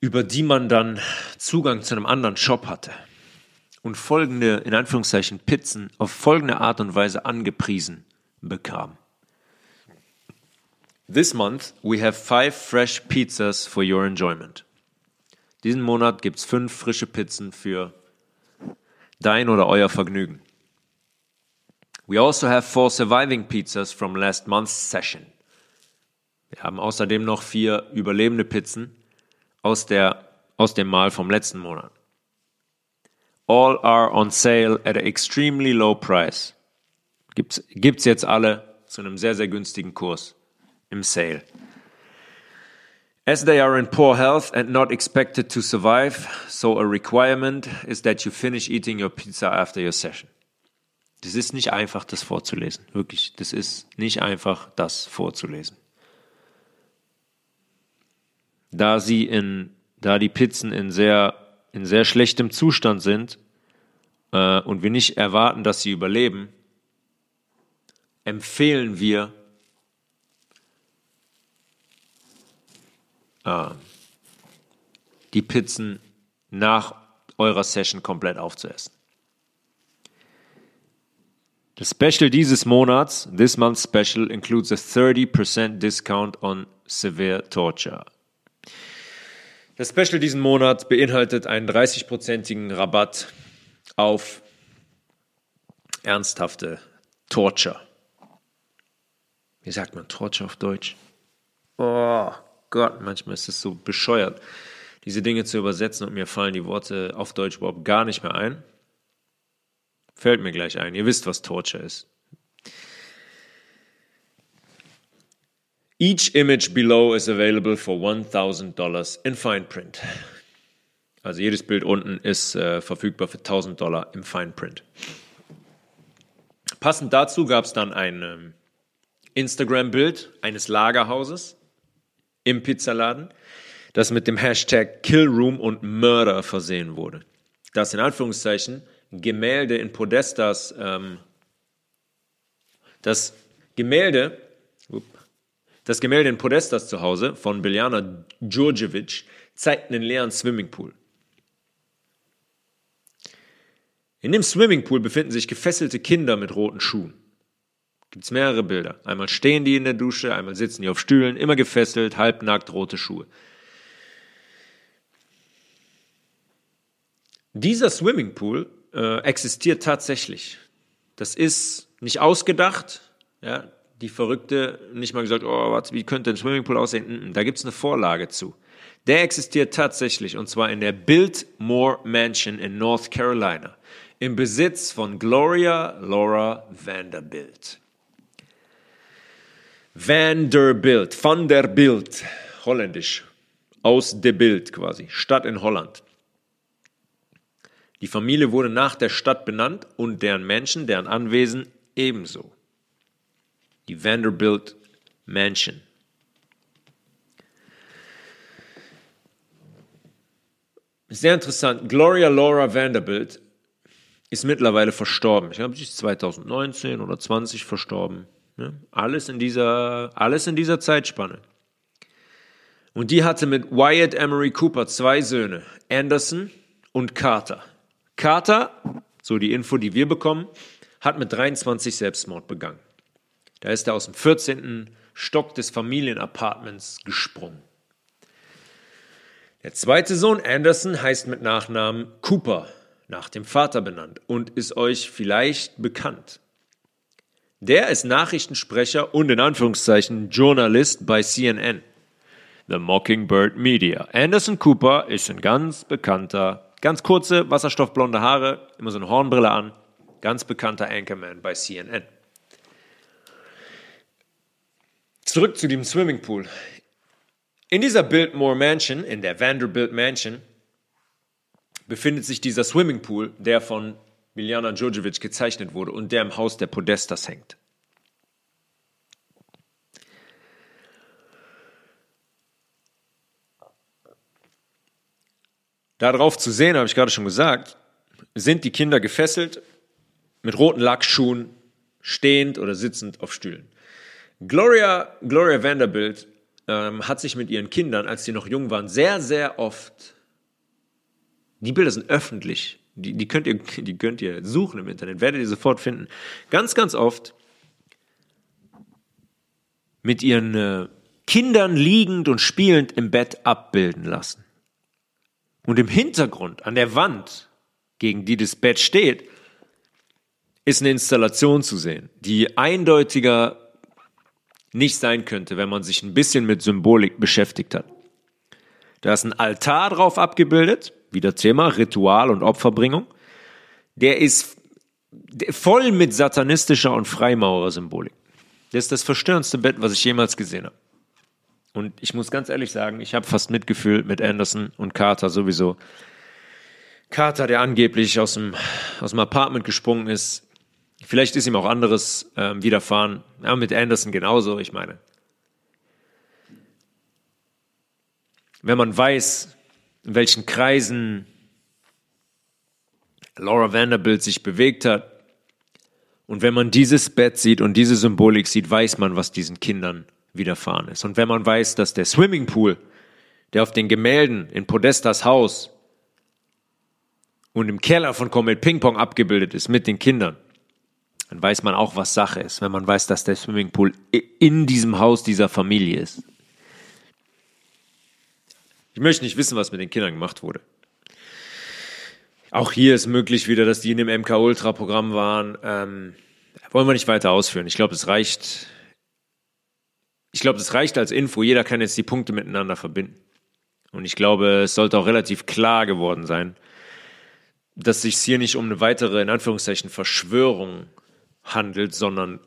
über die man dann Zugang zu einem anderen Shop hatte und folgende, in Anführungszeichen, Pizzen auf folgende Art und Weise angepriesen bekam. This month we have five fresh pizzas for your enjoyment. Diesen Monat gibt es fünf frische Pizzen für dein oder euer Vergnügen. We also have four surviving pizzas from last month's session. Wir haben außerdem noch vier überlebende Pizzen aus, der, aus dem Mahl vom letzten Monat. All are on sale at an extremely low price. Gibt's, gibt's jetzt alle zu einem sehr, sehr günstigen Kurs im Sale. As they are in poor health and not expected to survive, so a requirement is that you finish eating your pizza after your session. Das ist nicht einfach, das vorzulesen. Wirklich, das ist nicht einfach, das vorzulesen. Da sie in, da die Pizzen in sehr, in sehr schlechtem Zustand sind äh, und wir nicht erwarten, dass sie überleben, empfehlen wir, äh, die Pizzen nach eurer Session komplett aufzuessen. The special dieses Monats, this month's special, includes a 30% discount on severe torture. Das Special diesen Monat beinhaltet einen 30%igen Rabatt auf ernsthafte Torture. Wie sagt man Torture auf Deutsch? Oh Gott, manchmal ist es so bescheuert, diese Dinge zu übersetzen und mir fallen die Worte auf Deutsch überhaupt gar nicht mehr ein. Fällt mir gleich ein. Ihr wisst, was Torture ist. Each image below is available for $1,000 in fine print. Also jedes Bild unten ist äh, verfügbar für 1000 Dollar im Fine Print. Passend dazu gab es dann ein ähm, Instagram-Bild eines Lagerhauses im Pizzaladen, das mit dem Hashtag Killroom und Murder versehen wurde. Das in Anführungszeichen Gemälde in Podestas, ähm, das Gemälde, das Gemälde in Podestas zu Hause von Biljana Djurdjevic zeigt einen leeren Swimmingpool. In dem Swimmingpool befinden sich gefesselte Kinder mit roten Schuhen. Gibt es mehrere Bilder. Einmal stehen die in der Dusche, einmal sitzen die auf Stühlen, immer gefesselt, halbnackt, rote Schuhe. Dieser Swimmingpool äh, existiert tatsächlich. Das ist nicht ausgedacht. Ja, die Verrückte nicht mal gesagt, oh, warte, wie könnte ein Swimmingpool aussehen? Da gibt es eine Vorlage zu. Der existiert tatsächlich und zwar in der Biltmore Mansion in North Carolina im Besitz von Gloria Laura Vanderbilt. Vanderbilt, van der Bild, holländisch, aus der Bild quasi, Stadt in Holland. Die Familie wurde nach der Stadt benannt und deren Menschen, deren Anwesen ebenso. Die Vanderbilt Mansion. Sehr interessant. Gloria Laura Vanderbilt ist mittlerweile verstorben. Ich glaube, sie ist 2019 oder 20 verstorben. Ne? Alles, in dieser, alles in dieser Zeitspanne. Und die hatte mit Wyatt Emery Cooper zwei Söhne, Anderson und Carter. Carter, so die Info, die wir bekommen, hat mit 23 Selbstmord begangen. Da ist er aus dem 14. Stock des Familienapartments gesprungen. Der zweite Sohn Anderson heißt mit Nachnamen Cooper nach dem Vater benannt und ist euch vielleicht bekannt. Der ist Nachrichtensprecher und in Anführungszeichen Journalist bei CNN, The Mockingbird Media. Anderson Cooper ist ein ganz bekannter, ganz kurze, wasserstoffblonde Haare, immer so eine Hornbrille an, ganz bekannter Anchorman bei CNN. Zurück zu dem Swimmingpool. In dieser Biltmore Mansion, in der Vanderbilt Mansion, befindet sich dieser Swimmingpool, der von Miljana Djurdjevic gezeichnet wurde und der im Haus der Podestas hängt. Darauf zu sehen, habe ich gerade schon gesagt, sind die Kinder gefesselt mit roten Lackschuhen, stehend oder sitzend auf Stühlen. Gloria, Gloria Vanderbilt ähm, hat sich mit ihren Kindern, als sie noch jung waren, sehr, sehr oft die Bilder sind öffentlich. Die, die, könnt ihr, (laughs) die könnt ihr suchen im Internet, werdet ihr sofort finden. Ganz, ganz oft mit ihren äh, Kindern liegend und spielend im Bett abbilden lassen. Und im Hintergrund, an der Wand, gegen die das Bett steht, ist eine Installation zu sehen, die eindeutiger nicht sein könnte, wenn man sich ein bisschen mit Symbolik beschäftigt hat. Da ist ein Altar drauf abgebildet, wieder Thema Ritual und Opferbringung. Der ist voll mit satanistischer und Freimaurer-Symbolik. Das ist das verstörendste Bett, was ich jemals gesehen habe. Und ich muss ganz ehrlich sagen, ich habe fast Mitgefühl mit Anderson und Carter sowieso. Carter, der angeblich aus dem, aus dem Apartment gesprungen ist, vielleicht ist ihm auch anderes äh, widerfahren. Ja, mit Anderson genauso, ich meine. Wenn man weiß, in welchen Kreisen Laura Vanderbilt sich bewegt hat, und wenn man dieses Bett sieht und diese Symbolik sieht, weiß man, was diesen Kindern widerfahren ist. Und wenn man weiß, dass der Swimmingpool, der auf den Gemälden in Podestas Haus und im Keller von Comet Ping Pong abgebildet ist mit den Kindern, dann weiß man auch, was Sache ist, wenn man weiß, dass der Swimmingpool in diesem Haus dieser Familie ist. Ich möchte nicht wissen, was mit den Kindern gemacht wurde. Auch hier ist möglich wieder, dass die in dem MK Ultra Programm waren. Ähm, wollen wir nicht weiter ausführen. Ich glaube, es reicht. Ich glaube, es reicht als Info. Jeder kann jetzt die Punkte miteinander verbinden. Und ich glaube, es sollte auch relativ klar geworden sein, dass sich hier nicht um eine weitere, in Anführungszeichen, Verschwörung handelt, sondern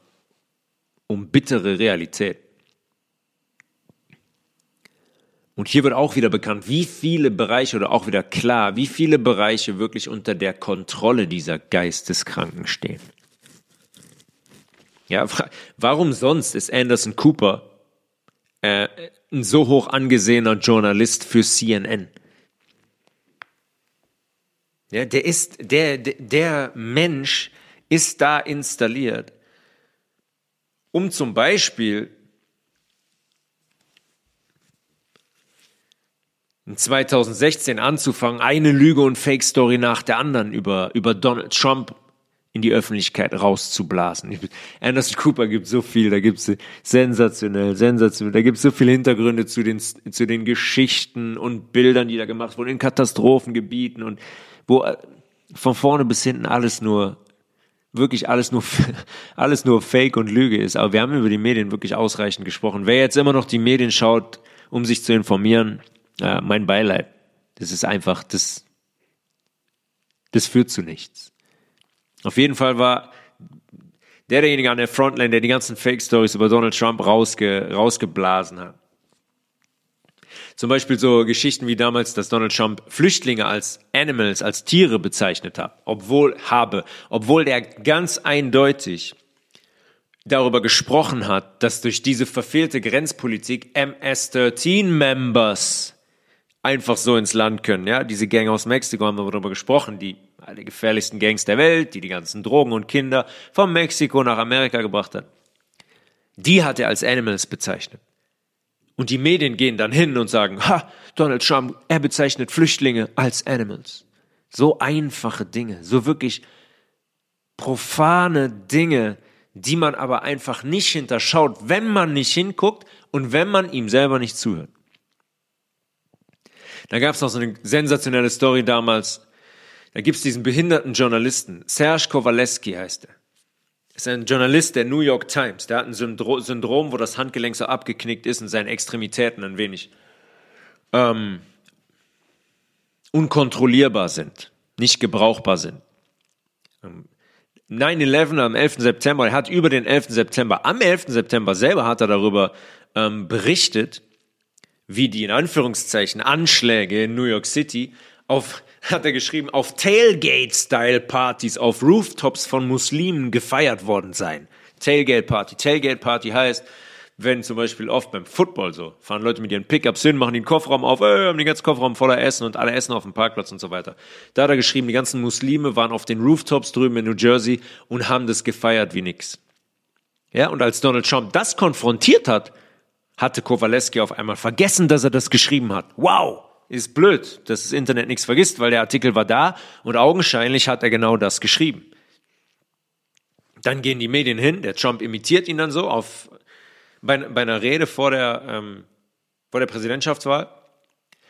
um bittere Realität. Und hier wird auch wieder bekannt, wie viele Bereiche oder auch wieder klar, wie viele Bereiche wirklich unter der Kontrolle dieser Geisteskranken stehen. Ja, warum sonst ist Anderson Cooper äh, ein so hoch angesehener Journalist für CNN? Ja, der ist, der, der Mensch ist da installiert, um zum Beispiel 2016 anzufangen, eine Lüge und Fake-Story nach der anderen über, über Donald Trump in die Öffentlichkeit rauszublasen. Anderson Cooper gibt so viel, da gibt es sensationell, sensationell, da gibt es so viele Hintergründe zu den, zu den Geschichten und Bildern, die da gemacht wurden, in Katastrophengebieten und wo äh, von vorne bis hinten alles nur, wirklich alles nur, (laughs) alles nur Fake und Lüge ist. Aber wir haben über die Medien wirklich ausreichend gesprochen. Wer jetzt immer noch die Medien schaut, um sich zu informieren, äh, mein Beileid. Das ist einfach, das, das führt zu nichts. Auf jeden Fall war derjenige an der Frontline, der die ganzen Fake-Stories über Donald Trump rausge, rausgeblasen hat. Zum Beispiel so Geschichten wie damals, dass Donald Trump Flüchtlinge als Animals, als Tiere bezeichnet hat, obwohl habe, obwohl der ganz eindeutig darüber gesprochen hat, dass durch diese verfehlte Grenzpolitik MS-13-Members einfach so ins Land können. Ja, diese Gang aus Mexiko haben wir darüber gesprochen, die die gefährlichsten Gangs der Welt, die die ganzen Drogen und Kinder von Mexiko nach Amerika gebracht hat. Die hat er als Animals bezeichnet. Und die Medien gehen dann hin und sagen, ha, Donald Trump, er bezeichnet Flüchtlinge als Animals. So einfache Dinge, so wirklich profane Dinge, die man aber einfach nicht hinterschaut, wenn man nicht hinguckt und wenn man ihm selber nicht zuhört. Da gab es noch so eine sensationelle Story damals. Da gibt es diesen behinderten Journalisten, Serge Kowaleski heißt er. Ist ein Journalist der New York Times. Der hat ein Syndro Syndrom, wo das Handgelenk so abgeknickt ist und seine Extremitäten ein wenig ähm, unkontrollierbar sind, nicht gebrauchbar sind. 9-11 ähm, am 11. September, er hat über den 11. September, am 11. September selber hat er darüber ähm, berichtet, wie die in Anführungszeichen Anschläge in New York City auf, (laughs) hat er geschrieben, auf Tailgate-Style-Partys auf Rooftops von Muslimen gefeiert worden seien. Tailgate-Party. Tailgate-Party heißt, wenn zum Beispiel oft beim Football so, fahren Leute mit ihren Pickups hin, machen den Kofferraum auf, äh, haben den ganzen Kofferraum voller Essen und alle essen auf dem Parkplatz und so weiter. Da hat er geschrieben, die ganzen Muslime waren auf den Rooftops drüben in New Jersey und haben das gefeiert wie nix. Ja, und als Donald Trump das konfrontiert hat, hatte Kowaleski auf einmal vergessen, dass er das geschrieben hat. Wow, ist blöd, dass das Internet nichts vergisst, weil der Artikel war da und augenscheinlich hat er genau das geschrieben. Dann gehen die Medien hin, der Trump imitiert ihn dann so auf, bei, bei einer Rede vor der, ähm, vor der Präsidentschaftswahl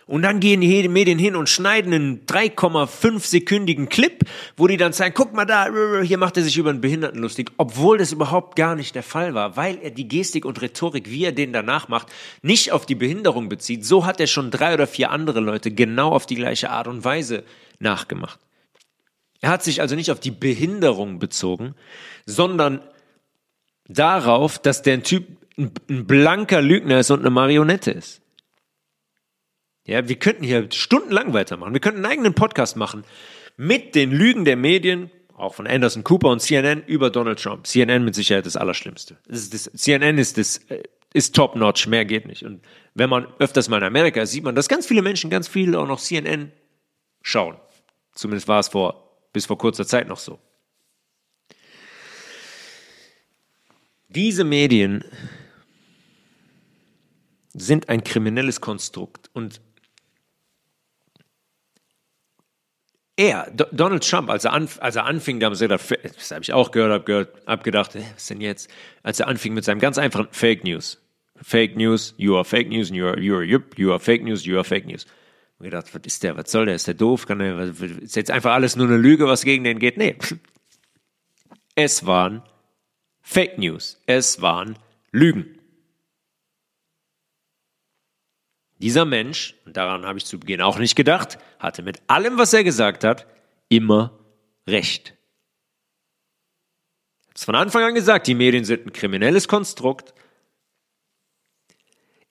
Und dann gehen die Medien hin und schneiden einen 3,5 sekündigen Clip, wo die dann zeigen, guck mal da, hier macht er sich über einen Behinderten lustig, obwohl das überhaupt gar nicht der Fall war, weil er die Gestik und Rhetorik, wie er den danach macht, nicht auf die Behinderung bezieht. So hat er schon drei oder vier andere Leute genau auf die gleiche Art und Weise nachgemacht. Er hat sich also nicht auf die Behinderung bezogen, sondern darauf, dass der Typ ein blanker Lügner ist und eine Marionette ist. Ja, wir könnten hier stundenlang weitermachen. Wir könnten einen eigenen Podcast machen mit den Lügen der Medien, auch von Anderson Cooper und CNN über Donald Trump. CNN mit Sicherheit das Allerschlimmste. Das ist das, CNN ist das, äh, ist top notch, mehr geht nicht. Und wenn man öfters mal in Amerika ist, sieht man, dass ganz viele Menschen ganz viel auch noch CNN schauen. Zumindest war es vor, bis vor kurzer Zeit noch so. Diese Medien sind ein kriminelles Konstrukt und er, Donald Trump, als er, anf als er anfing, da haben sie gedacht, das habe ich auch gehört, habe gehört, hab gedacht, was denn jetzt? Als er anfing mit seinem ganz einfachen Fake News. Fake News, you are Fake News, you are, you are, you are Fake News, you are Fake News. Und gedacht, was ist der, was soll der, ist der doof, kann der, ist jetzt einfach alles nur eine Lüge, was gegen den geht? Nee. (laughs) Es waren Fake News. Es waren Lügen. Dieser Mensch, und daran habe ich zu Beginn auch nicht gedacht, hatte mit allem, was er gesagt hat, immer Recht. Ich habe es von Anfang an gesagt, die Medien sind ein kriminelles Konstrukt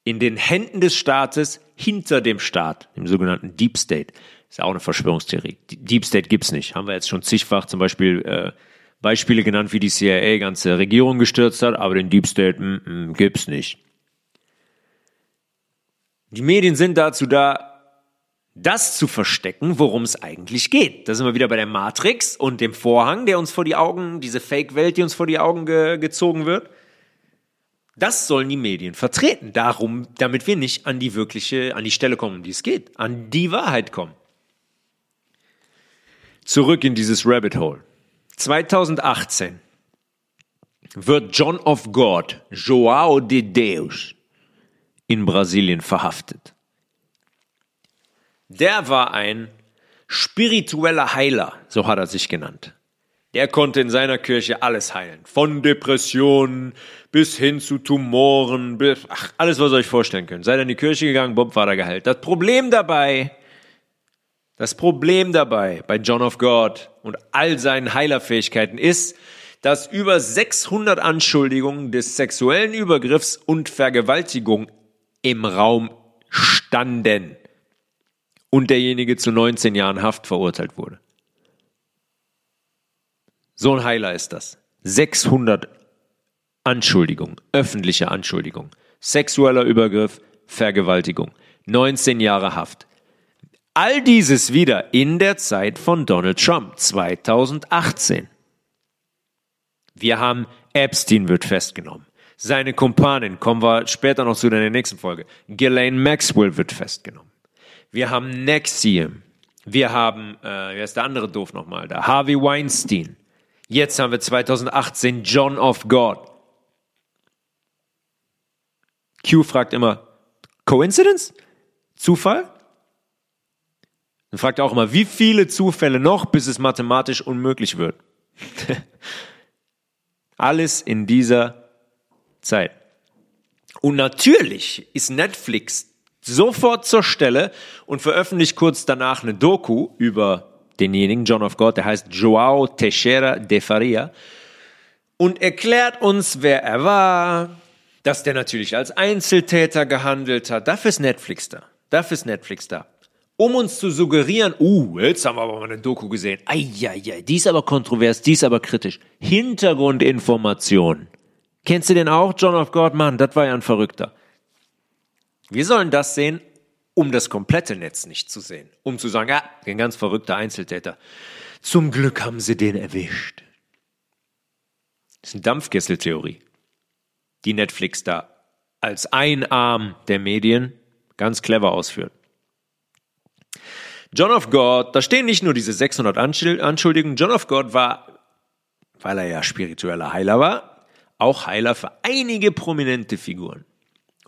in den Händen des Staates hinter dem Staat, dem sogenannten Deep State. Ist ja auch eine Verschwörungstheorie. Deep State gibt's nicht. Haben wir jetzt schon zigfach zum Beispiel äh, Beispiele genannt, wie die CIA ganze Regierung gestürzt hat, aber den Deep State mm, mm, gibt's nicht. Die Medien sind dazu da, das zu verstecken, worum es eigentlich geht. Da sind wir wieder bei der Matrix und dem Vorhang, der uns vor die Augen, diese Fake-Welt, die uns vor die Augen ge gezogen wird. Das sollen die Medien vertreten. Darum, damit wir nicht an die wirkliche, an die Stelle kommen, um die es geht, an die Wahrheit kommen. Zurück in dieses Rabbit Hole. 2018 wird John of God, Joao de Deus, in Brasilien verhaftet. Der war ein spiritueller Heiler, so hat er sich genannt. Der konnte in seiner Kirche alles heilen. Von Depressionen bis hin zu Tumoren, bis, ach, alles, was ihr euch vorstellen könnt. Seid in die Kirche gegangen, Bob war da geheilt. Das Problem dabei, das Problem dabei bei John of God und all seinen Heilerfähigkeiten ist, dass über 600 Anschuldigungen des sexuellen Übergriffs und Vergewaltigung im Raum standen und derjenige zu 19 Jahren Haft verurteilt wurde. So ein Heiler ist das. 600 Anschuldigungen, öffentliche Anschuldigungen, sexueller Übergriff, Vergewaltigung, 19 Jahre Haft. All dieses wieder in der Zeit von Donald Trump 2018. Wir haben Epstein wird festgenommen. Seine Kumpanin, kommen wir später noch zu in der nächsten Folge. Ghislaine Maxwell wird festgenommen. Wir haben Nexium. Wir haben, äh, wer ist der andere doof nochmal da? Harvey Weinstein. Jetzt haben wir 2018 John of God. Q fragt immer, Coincidence? Zufall? Dann fragt er auch immer, wie viele Zufälle noch, bis es mathematisch unmöglich wird? (laughs) Alles in dieser Zeit. Und natürlich ist Netflix sofort zur Stelle und veröffentlicht kurz danach eine Doku über denjenigen, John of God, der heißt Joao Teixeira de Faria und erklärt uns, wer er war, dass der natürlich als Einzeltäter gehandelt hat. Dafür ist Netflix da. Dafür ist Netflix da. Um uns zu suggerieren, uh, jetzt haben wir aber mal eine Doku gesehen. Eieiei, die ist aber kontrovers, die ist aber kritisch. Hintergrundinformation. Kennst du den auch? John of God, Mann, das war ja ein Verrückter. Wir sollen das sehen, um das komplette Netz nicht zu sehen. Um zu sagen, ja, ein ganz verrückter Einzeltäter. Zum Glück haben sie den erwischt. Das ist eine Dampfkesseltheorie, die Netflix da als ein Arm der Medien ganz clever ausführt. John of God, da stehen nicht nur diese 600 Anschuldigungen. John of God war, weil er ja spiritueller Heiler war, auch Heiler für einige prominente Figuren.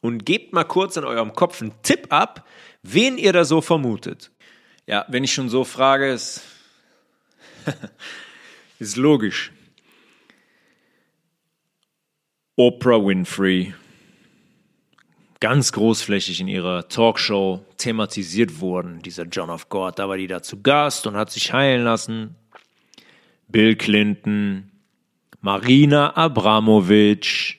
und gebt mal kurz in eurem Kopf einen Tipp ab, wen ihr da so vermutet. Ja, wenn ich schon so frage, ist, (laughs) ist logisch. Oprah Winfrey ganz großflächig in ihrer Talkshow thematisiert wurden. Dieser John of God, da war die da zu Gast und hat sich heilen lassen. Bill Clinton, Marina Abramovic.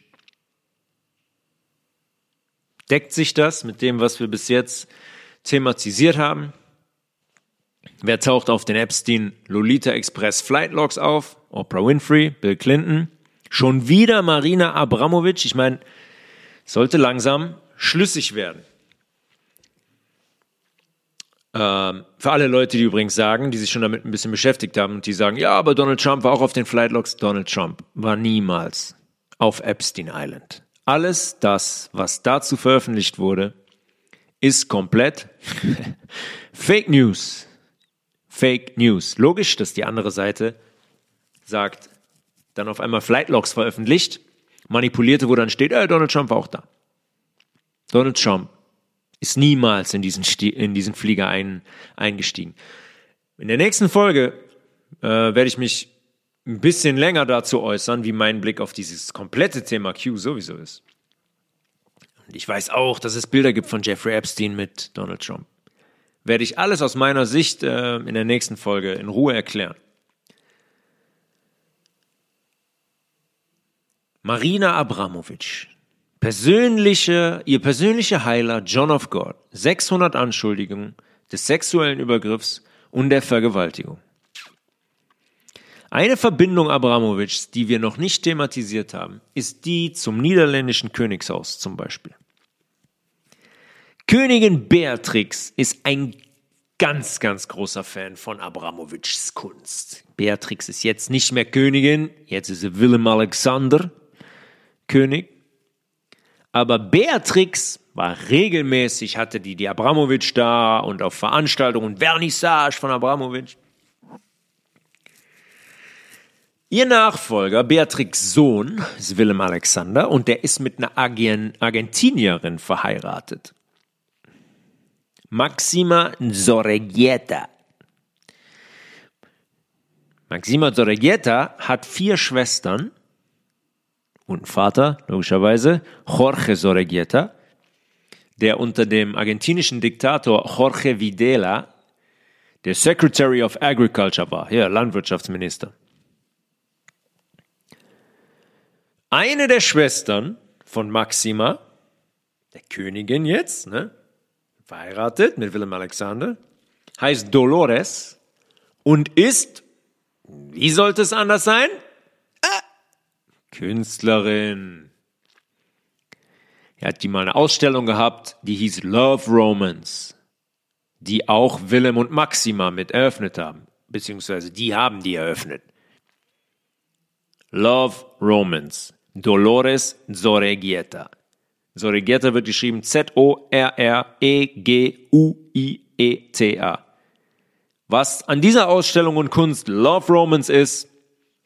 Deckt sich das mit dem, was wir bis jetzt thematisiert haben? Wer taucht auf den Epstein Lolita Express Flight Logs auf? Oprah Winfrey, Bill Clinton. Schon wieder Marina Abramovic. Ich meine, sollte langsam schlüssig werden. Ähm, für alle Leute, die übrigens sagen, die sich schon damit ein bisschen beschäftigt haben und die sagen, ja, aber Donald Trump war auch auf den Flightlogs. Donald Trump war niemals auf Epstein Island. Alles das, was dazu veröffentlicht wurde, ist komplett (laughs) Fake News. Fake News. Logisch, dass die andere Seite sagt, dann auf einmal Flightlogs veröffentlicht, manipulierte, wo dann steht, äh, Donald Trump war auch da. Donald Trump ist niemals in diesen, in diesen Flieger ein, eingestiegen. In der nächsten Folge äh, werde ich mich ein bisschen länger dazu äußern, wie mein Blick auf dieses komplette Thema Q sowieso ist. Und ich weiß auch, dass es Bilder gibt von Jeffrey Epstein mit Donald Trump. Werde ich alles aus meiner Sicht äh, in der nächsten Folge in Ruhe erklären. Marina Abramovic, persönliche, ihr persönlicher Heiler John of God, 600 Anschuldigungen des sexuellen Übergriffs und der Vergewaltigung. Eine Verbindung Abramovics, die wir noch nicht thematisiert haben, ist die zum niederländischen Königshaus zum Beispiel. Königin Beatrix ist ein ganz, ganz großer Fan von Abramovics Kunst. Beatrix ist jetzt nicht mehr Königin, jetzt ist sie Willem Alexander König aber Beatrix war regelmäßig, hatte die die Abramowitsch da und auf Veranstaltungen Vernissage von Abramowitsch. Ihr Nachfolger, Beatrix Sohn, ist Willem Alexander und der ist mit einer Argentinierin verheiratet. Maxima Zorregieta. Maxima Zorregieta hat vier Schwestern und Vater, logischerweise, Jorge Sorregieta, der unter dem argentinischen Diktator Jorge Videla der Secretary of Agriculture war, ja, Landwirtschaftsminister. Eine der Schwestern von Maxima, der Königin jetzt, ne, verheiratet mit Willem Alexander, heißt Dolores und ist, wie sollte es anders sein? Künstlerin. Er hat die mal eine Ausstellung gehabt, die hieß Love Romance, die auch Willem und Maxima mit eröffnet haben, beziehungsweise die haben die eröffnet. Love Romance, Dolores Zorregieta. Zorregieta wird geschrieben Z-O-R-R-E-G-U-I-E-T-A. Was an dieser Ausstellung und Kunst Love Romance ist,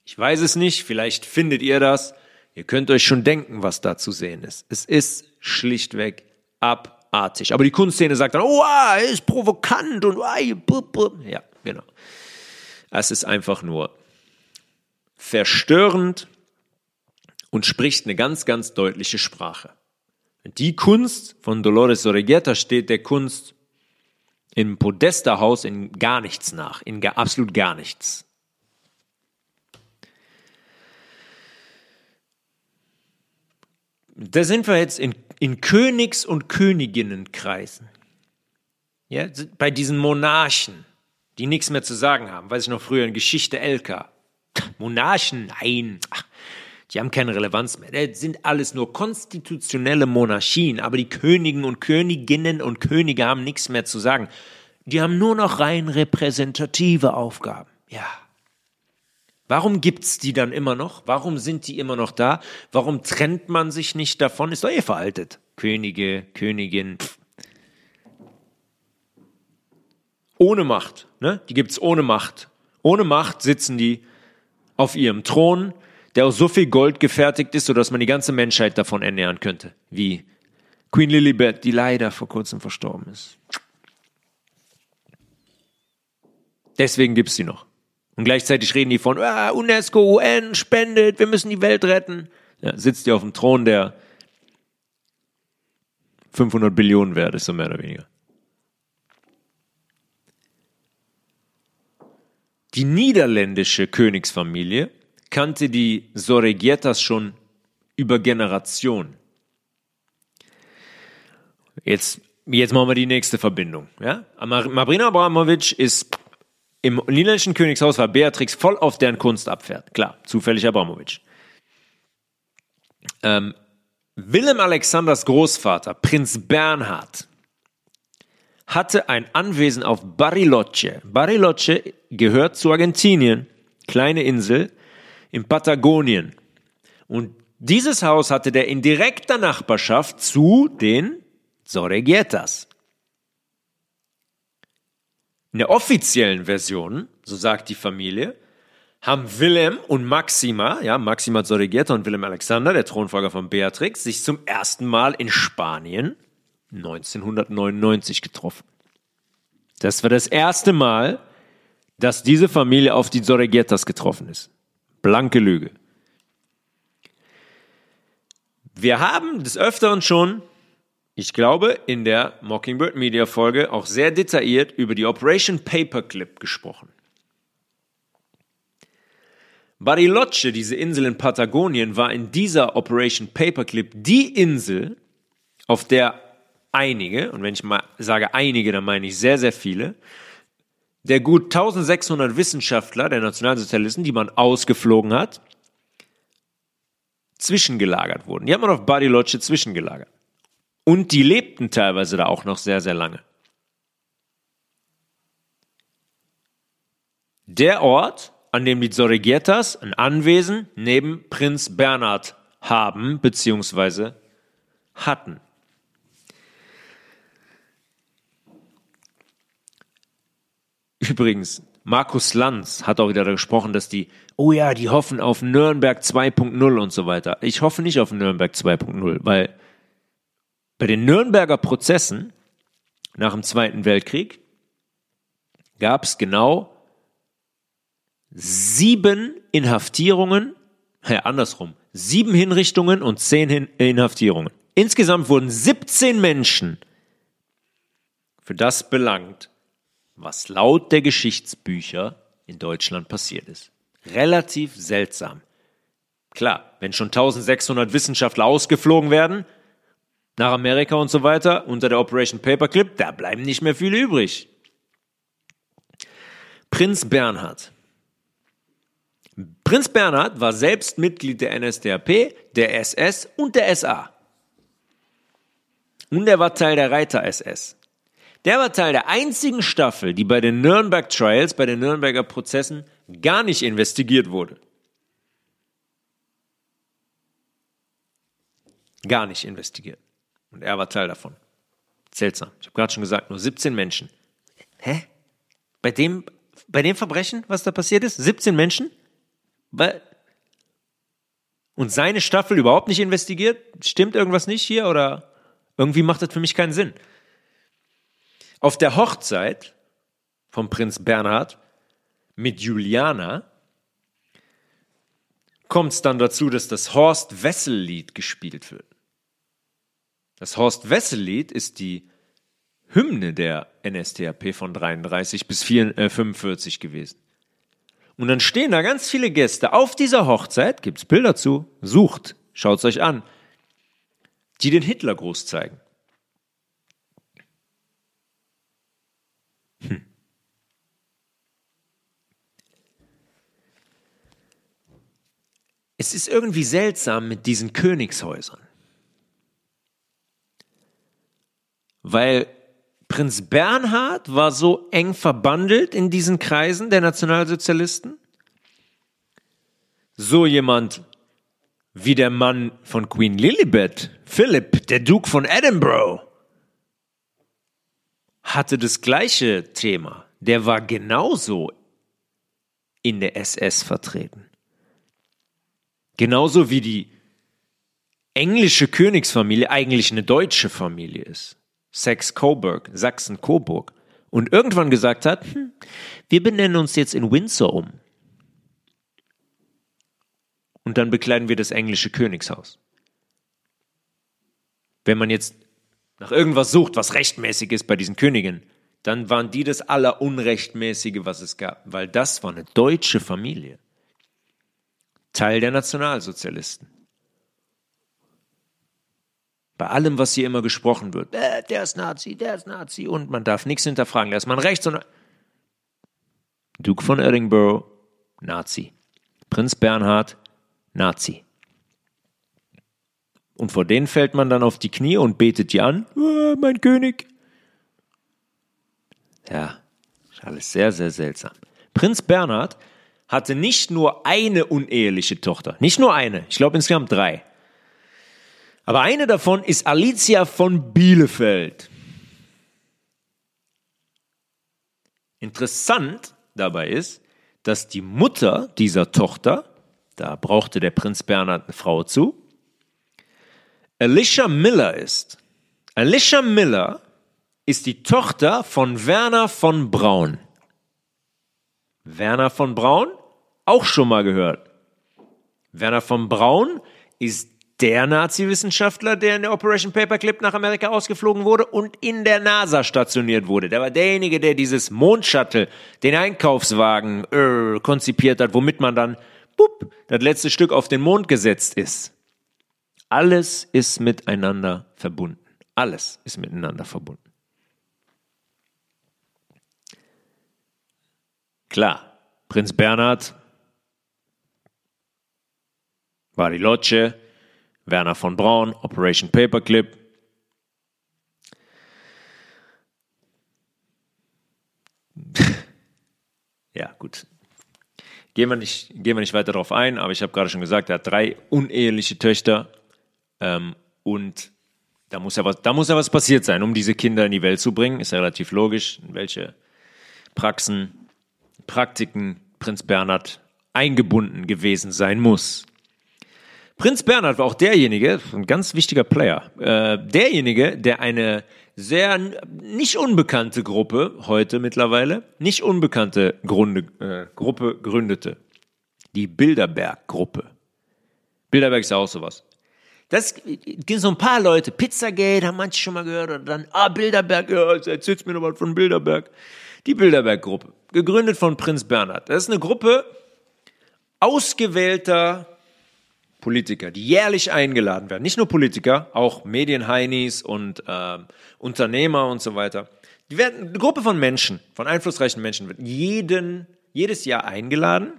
ich weiß es nicht, vielleicht findet ihr das. Ihr könnt euch schon denken, was da zu sehen ist. Es ist schlichtweg abartig. Aber die Kunstszene sagt dann, oh, er ist provokant und ja, genau. Es ist einfach nur verstörend und spricht eine ganz, ganz deutliche Sprache. Die Kunst von Dolores Sorregieta steht der Kunst im Podesterhaus in gar nichts nach, in absolut gar nichts. Da sind wir jetzt in, in Königs- und Königinnenkreisen. Ja, bei diesen Monarchen, die nichts mehr zu sagen haben. Weiß ich noch früher in Geschichte Elka. Monarchen, nein. Die haben keine Relevanz mehr. Das sind alles nur konstitutionelle Monarchien, aber die Königen und Königinnen und Könige haben nichts mehr zu sagen. Die haben nur noch rein repräsentative Aufgaben. Ja. Warum gibt's die dann immer noch? Warum sind die immer noch da? Warum trennt man sich nicht davon? Ist doch eh veraltet. Könige, Königin. Pff. Ohne Macht, ne? Die gibt's ohne Macht. Ohne Macht sitzen die auf ihrem Thron, der aus so viel Gold gefertigt ist, sodass man die ganze Menschheit davon ernähren könnte. Wie Queen Lilibet, die leider vor kurzem verstorben ist. Deswegen gibt es die noch. Und gleichzeitig reden die von ah, UNESCO, UN, spendet, wir müssen die Welt retten. Ja, sitzt die auf dem Thron, der 500 Billionen wert ist, so mehr oder weniger. Die niederländische Königsfamilie kannte die Sorregietas schon über Generationen. Jetzt, jetzt machen wir die nächste Verbindung. Ja? Marina Abramovic ist im niederländischen Königshaus war Beatrix voll auf deren Kunst abfährt. Klar, zufällig Abramovic. Ähm, Willem Alexanders Großvater, Prinz Bernhard, hatte ein Anwesen auf Bariloche. Bariloche gehört zu Argentinien, kleine Insel in Patagonien. Und dieses Haus hatte der in direkter Nachbarschaft zu den Sorregietas. In der offiziellen Version, so sagt die Familie, haben Willem und Maxima, ja, Maxima Sorregeta und Willem Alexander, der Thronfolger von Beatrix, sich zum ersten Mal in Spanien 1999 getroffen. Das war das erste Mal, dass diese Familie auf die Sorreguetas getroffen ist. Blanke Lüge. Wir haben des Öfteren schon ich glaube, in der Mockingbird Media Folge auch sehr detailliert über die Operation Paperclip gesprochen. Bariloche, diese Insel in Patagonien, war in dieser Operation Paperclip die Insel, auf der einige, und wenn ich mal sage einige, dann meine ich sehr, sehr viele, der gut 1600 Wissenschaftler der Nationalsozialisten, die man ausgeflogen hat, zwischengelagert wurden. Die hat man auf Bariloche zwischengelagert. Und die lebten teilweise da auch noch sehr, sehr lange. Der Ort, an dem die Zorrigietas ein Anwesen neben Prinz Bernhard haben bzw. hatten. Übrigens, Markus Lanz hat auch wieder gesprochen, dass die, oh ja, die hoffen auf Nürnberg 2.0 und so weiter. Ich hoffe nicht auf Nürnberg 2.0, weil bei den Nürnberger Prozessen nach dem Zweiten Weltkrieg gab es genau sieben Inhaftierungen, ja, andersrum, sieben Hinrichtungen und zehn Hin Inhaftierungen. Insgesamt wurden 17 Menschen für das belangt, was laut der Geschichtsbücher in Deutschland passiert ist. Relativ seltsam. Klar, wenn schon 1600 Wissenschaftler ausgeflogen werden, nach Amerika und so weiter unter der Operation Paperclip, da bleiben nicht mehr viele übrig. Prinz Bernhard. Prinz Bernhard war selbst Mitglied der NSDAP, der SS und der SA. Und er war Teil der Reiter-SS. Der war Teil der einzigen Staffel, die bei den Nürnberg Trials, bei den Nürnberger Prozessen gar nicht investigiert wurde. Gar nicht investigiert. Und er war Teil davon. Seltsam. Ich habe gerade schon gesagt, nur 17 Menschen. Hä? Bei dem, bei dem Verbrechen, was da passiert ist? 17 Menschen? Und seine Staffel überhaupt nicht investigiert? Stimmt irgendwas nicht hier oder irgendwie macht das für mich keinen Sinn? Auf der Hochzeit vom Prinz Bernhard mit Juliana kommt es dann dazu, dass das Horst Wessel-Lied gespielt wird. Das Horst Wessel-Lied ist die Hymne der NSDAP von 33 bis 45 äh, gewesen. Und dann stehen da ganz viele Gäste. Auf dieser Hochzeit gibt es Bilder zu. Sucht, schaut es euch an. Die den Hitler groß zeigen. Hm. Es ist irgendwie seltsam mit diesen Königshäusern. Weil Prinz Bernhard war so eng verbandelt in diesen Kreisen der Nationalsozialisten. So jemand wie der Mann von Queen Lilibet, Philip, der Duke von Edinburgh, hatte das gleiche Thema. Der war genauso in der SS vertreten. Genauso wie die englische Königsfamilie eigentlich eine deutsche Familie ist. Saxe-Coburg, Sachsen-Coburg. Und irgendwann gesagt hat, hm, wir benennen uns jetzt in Windsor um. Und dann bekleiden wir das englische Königshaus. Wenn man jetzt nach irgendwas sucht, was rechtmäßig ist bei diesen Königen, dann waren die das Allerunrechtmäßige, was es gab, weil das war eine deutsche Familie. Teil der Nationalsozialisten. Bei allem, was hier immer gesprochen wird, äh, der ist Nazi, der ist Nazi und man darf nichts hinterfragen, da ist man rechts und Duke von Edinburgh, Nazi. Prinz Bernhard, Nazi. Und vor denen fällt man dann auf die Knie und betet die an, äh, mein König. Ja, alles sehr, sehr seltsam. Prinz Bernhard hatte nicht nur eine uneheliche Tochter, nicht nur eine, ich glaube insgesamt drei. Aber eine davon ist Alicia von Bielefeld. Interessant dabei ist, dass die Mutter dieser Tochter, da brauchte der Prinz Bernhard eine Frau zu, Alicia Miller ist. Alicia Miller ist die Tochter von Werner von Braun. Werner von Braun? Auch schon mal gehört. Werner von Braun ist der Nazi-Wissenschaftler, der in der Operation Paperclip nach Amerika ausgeflogen wurde und in der NASA stationiert wurde. Der war derjenige, der dieses Mondshuttle, den Einkaufswagen, äh, konzipiert hat, womit man dann, bup, das letzte Stück auf den Mond gesetzt ist. Alles ist miteinander verbunden. Alles ist miteinander verbunden. Klar, Prinz Bernhard Lodge, Werner von Braun, Operation Paperclip. (laughs) ja, gut. Gehen wir, nicht, gehen wir nicht weiter darauf ein, aber ich habe gerade schon gesagt, er hat drei uneheliche Töchter ähm, und da muss, ja was, da muss ja was passiert sein, um diese Kinder in die Welt zu bringen. Ist ja relativ logisch, in welche Praxen, Praktiken Prinz Bernhard eingebunden gewesen sein muss. Prinz Bernhard war auch derjenige, ein ganz wichtiger Player, äh, derjenige, der eine sehr nicht unbekannte Gruppe heute mittlerweile, nicht unbekannte Grunde, äh, Gruppe gründete. Die Bilderberg-Gruppe. Bilderberg ist ja auch sowas. Das gibt so ein paar Leute, Pizzagate haben manche schon mal gehört, oder dann, ah, Bilderberg, ja, erzählst mir noch was von Bilderberg. Die Bilderberg-Gruppe, gegründet von Prinz Bernhard. Das ist eine Gruppe ausgewählter Politiker, die jährlich eingeladen werden. Nicht nur Politiker, auch Medienheinis und äh, Unternehmer und so weiter. Die werden, eine Gruppe von Menschen, von einflussreichen Menschen wird jeden, jedes Jahr eingeladen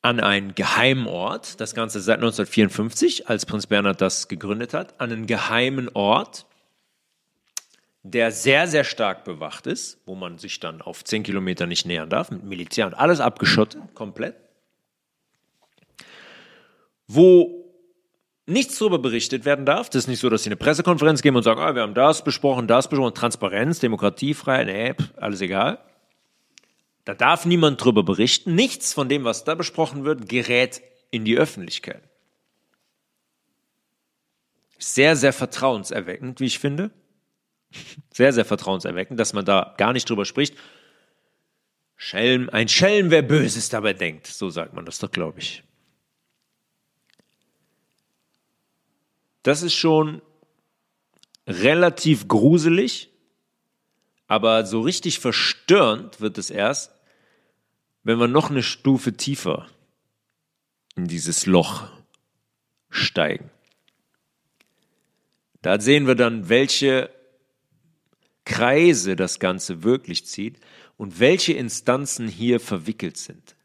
an einen geheimen Ort. Das Ganze seit 1954, als Prinz Bernhard das gegründet hat, an einen geheimen Ort, der sehr, sehr stark bewacht ist, wo man sich dann auf 10 Kilometer nicht nähern darf, mit Militär und alles abgeschottet, komplett wo nichts darüber berichtet werden darf. Das ist nicht so, dass sie eine Pressekonferenz geben und sagen, ah, wir haben das besprochen, das besprochen, Transparenz, Demokratiefreiheit, nee, alles egal. Da darf niemand drüber berichten. Nichts von dem, was da besprochen wird, gerät in die Öffentlichkeit. Sehr, sehr vertrauenserweckend, wie ich finde. (laughs) Sehr, sehr vertrauenserweckend, dass man da gar nicht drüber spricht. Schelm, ein Schelm, wer Böses dabei denkt. So sagt man das doch, glaube ich. Das ist schon relativ gruselig, aber so richtig verstörend wird es erst, wenn wir noch eine Stufe tiefer in dieses Loch steigen. Da sehen wir dann, welche Kreise das Ganze wirklich zieht und welche Instanzen hier verwickelt sind.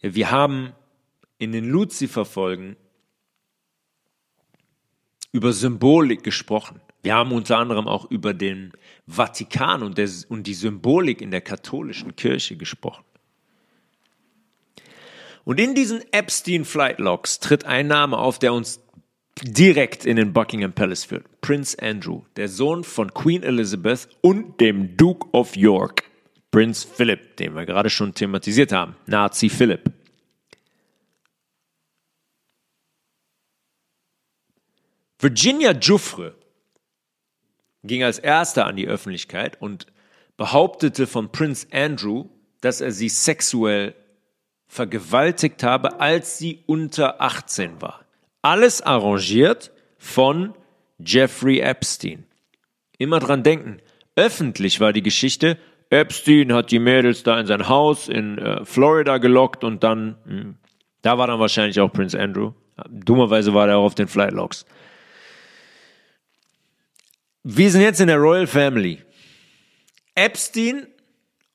wir haben in den Luzifer-Folgen über Symbolik gesprochen. Wir haben unter anderem auch über den Vatikan und, der, und die Symbolik in der katholischen Kirche gesprochen. Und in diesen Epstein Flight Logs tritt ein Name auf, der uns direkt in den Buckingham Palace führt. Prince Andrew, der Sohn von Queen Elizabeth und dem Duke of York. Prince Philip, den wir gerade schon thematisiert haben. Nazi Philip. Virginia Giuffre ging als erster an die Öffentlichkeit und behauptete von Prince Andrew, dass er sie sexuell vergewaltigt habe, als sie unter 18 war. Alles arrangiert von Jeffrey Epstein. Immer dran denken, öffentlich war die Geschichte, Epstein hat die Mädels da in sein Haus in äh, Florida gelockt und dann, mh, hm, da war dann wahrscheinlich auch Prince Andrew. Dummerweise war er auch auf den Flightlogs. Wir sind jetzt in der Royal Family. Epstein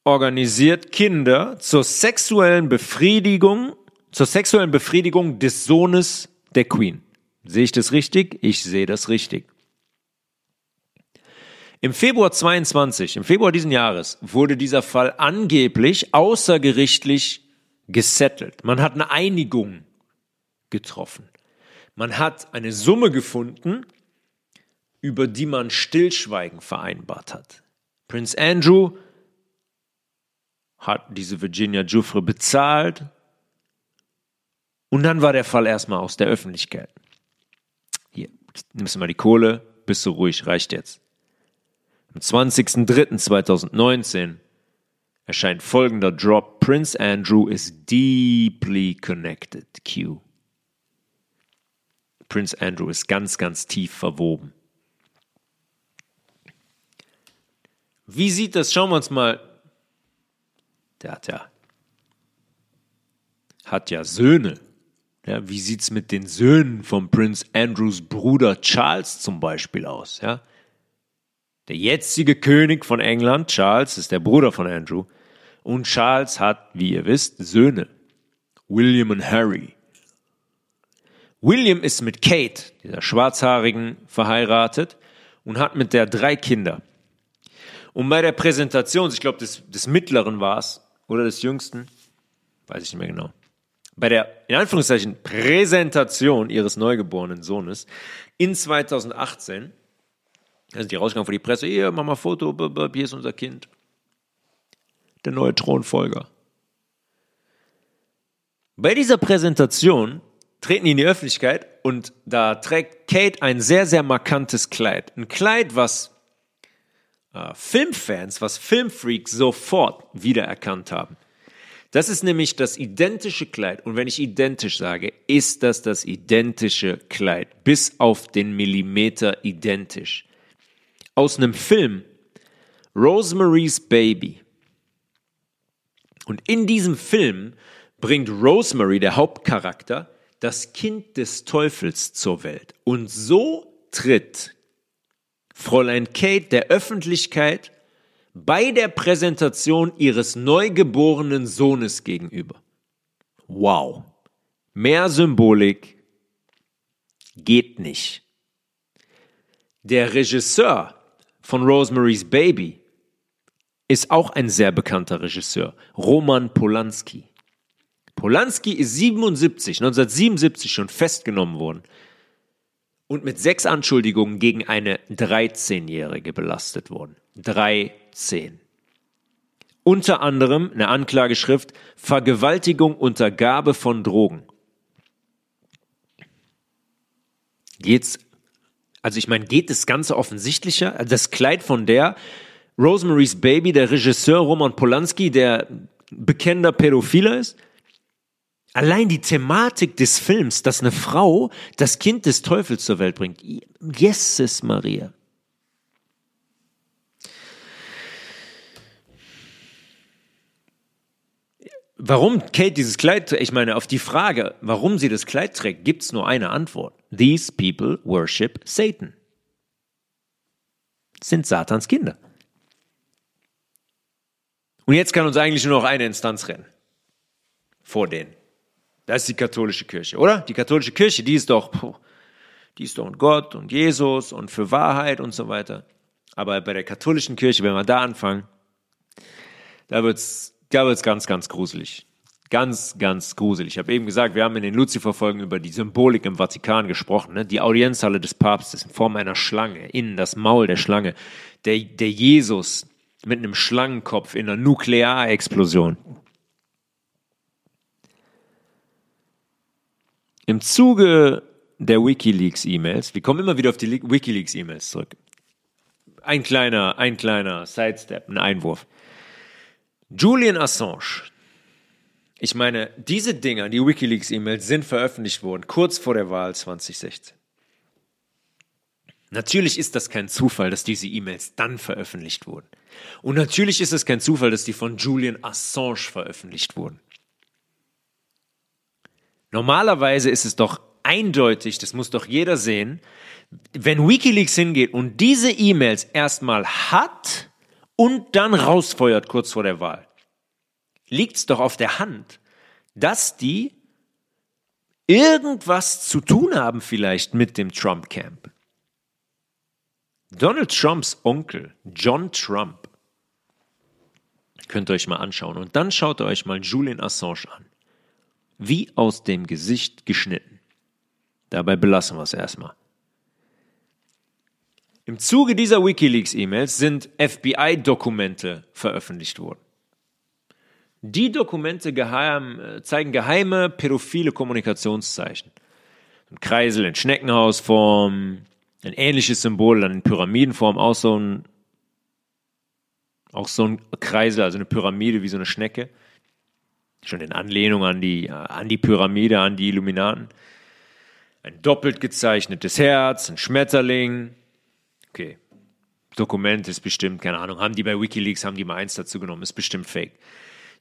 organisiert Kinder zur sexuellen Befriedigung, zur sexuellen Befriedigung des Sohnes der Queen. Sehe ich das richtig? Ich sehe das richtig. Im Februar 22, im Februar diesen Jahres, wurde dieser Fall angeblich außergerichtlich gesettelt. Man hat eine Einigung getroffen. Man hat eine Summe gefunden, über die man Stillschweigen vereinbart hat. Prince Andrew hat diese Virginia Giuffre bezahlt und dann war der Fall erstmal aus der Öffentlichkeit. Hier, nimmst du mal die Kohle, bist du ruhig, reicht jetzt. Am 20.03.2019 erscheint folgender Drop. Prince Andrew is deeply connected. Q. Prince Andrew ist ganz, ganz tief verwoben. Wie sieht das? Schauen wir uns mal. Der hat ja, hat ja Söhne. Ja, wie sieht's mit den Söhnen von Prince Andrews Bruder Charles zum Beispiel aus? Ja, der jetzige König von England, Charles, ist der Bruder von Andrew. Und Charles hat, wie ihr wisst, Söhne. William und Harry. William ist mit Kate, dieser Schwarzhaarigen, verheiratet und hat mit der drei Kinder. Und bei der Präsentation, ich glaube, des, des Mittleren war es, oder des Jüngsten, weiß ich nicht mehr genau, bei der, in Anführungszeichen, Präsentation ihres neugeborenen Sohnes in 2018, da sind die rausgegangen vor die Presse, hier, mach mal Foto, hier ist unser Kind. Der neue Thronfolger. Bei dieser Präsentation treten die in die Öffentlichkeit und da trägt Kate ein sehr, sehr markantes Kleid. Ein Kleid, was äh, Filmfans, was Filmfreaks sofort wiedererkannt haben. Das ist nämlich das identische Kleid. Und wenn ich identisch sage, ist das das identische Kleid. Bis auf den Millimeter identisch. Aus einem Film Rosemary's Baby. Und in diesem Film bringt Rosemary, der Hauptcharakter, das Kind des Teufels zur Welt. Und so tritt Fräulein Kate der Öffentlichkeit bei der Präsentation ihres neugeborenen Sohnes gegenüber. Wow. Mehr Symbolik geht nicht. Der Regisseur von Rosemary's Baby ist auch ein sehr bekannter Regisseur, Roman Polanski. Polanski ist 77, 1977 schon festgenommen worden und mit sechs Anschuldigungen gegen eine 13-Jährige belastet worden. 13. Unter anderem eine Anklageschrift Vergewaltigung unter Gabe von Drogen. Geht's, also ich meine, geht das Ganze offensichtlicher? Also das Kleid von der, Rosemary's Baby, der Regisseur Roman Polanski, der bekennender Pädophiler ist? Allein die Thematik des Films, dass eine Frau das Kind des Teufels zur Welt bringt. Jesus Maria. Warum Kate dieses Kleid trägt, ich meine, auf die Frage, warum sie das Kleid trägt, gibt es nur eine Antwort. These people worship Satan. Sind Satans Kinder. Und jetzt kann uns eigentlich nur noch eine Instanz rennen. Vor denen. Das ist die katholische Kirche, oder? Die katholische Kirche, die ist doch, die ist doch und Gott und Jesus und für Wahrheit und so weiter. Aber bei der katholischen Kirche, wenn wir da anfangen, da wird's, da wird's ganz, ganz gruselig. Ganz, ganz gruselig. Ich habe eben gesagt, wir haben in den Lucifer-Folgen über die Symbolik im Vatikan gesprochen. Ne? Die Audienzhalle des Papstes in Form einer Schlange, innen das Maul der Schlange. Der, der Jesus mit einem Schlangenkopf in einer Nuklearexplosion. Im Zuge der WikiLeaks-E-Mails. Wir kommen immer wieder auf die WikiLeaks-E-Mails zurück. Ein kleiner, ein kleiner Sidestep, ein Einwurf. Julian Assange. Ich meine, diese Dinger, die WikiLeaks-E-Mails, sind veröffentlicht worden, kurz vor der Wahl 2016. Natürlich ist das kein Zufall, dass diese E-Mails dann veröffentlicht wurden. Und natürlich ist es kein Zufall, dass die von Julian Assange veröffentlicht wurden. Normalerweise ist es doch eindeutig, das muss doch jeder sehen, wenn Wikileaks hingeht und diese E-Mails erstmal hat und dann rausfeuert kurz vor der Wahl, liegt es doch auf der Hand, dass die irgendwas zu tun haben vielleicht mit dem Trump-Camp. Donald Trumps Onkel, John Trump, könnt ihr euch mal anschauen. Und dann schaut ihr euch mal Julian Assange an. Wie aus dem Gesicht geschnitten. Dabei belassen wir es erstmal. Im Zuge dieser Wikileaks-E-Mails sind FBI-Dokumente veröffentlicht worden. Die Dokumente geheim, äh, zeigen geheime pädophile Kommunikationszeichen. Ein Kreisel in Schneckenhausform, ein ähnliches Symbol dann in Pyramidenform, auch so ein, auch so ein Kreisel, also eine Pyramide wie so eine Schnecke. Schon in Anlehnung an die, an die Pyramide, an die Illuminaten. Ein doppelt gezeichnetes Herz, ein Schmetterling. Okay. Dokument ist bestimmt, keine Ahnung, haben die bei Wikileaks, haben die mal eins dazu genommen, ist bestimmt fake.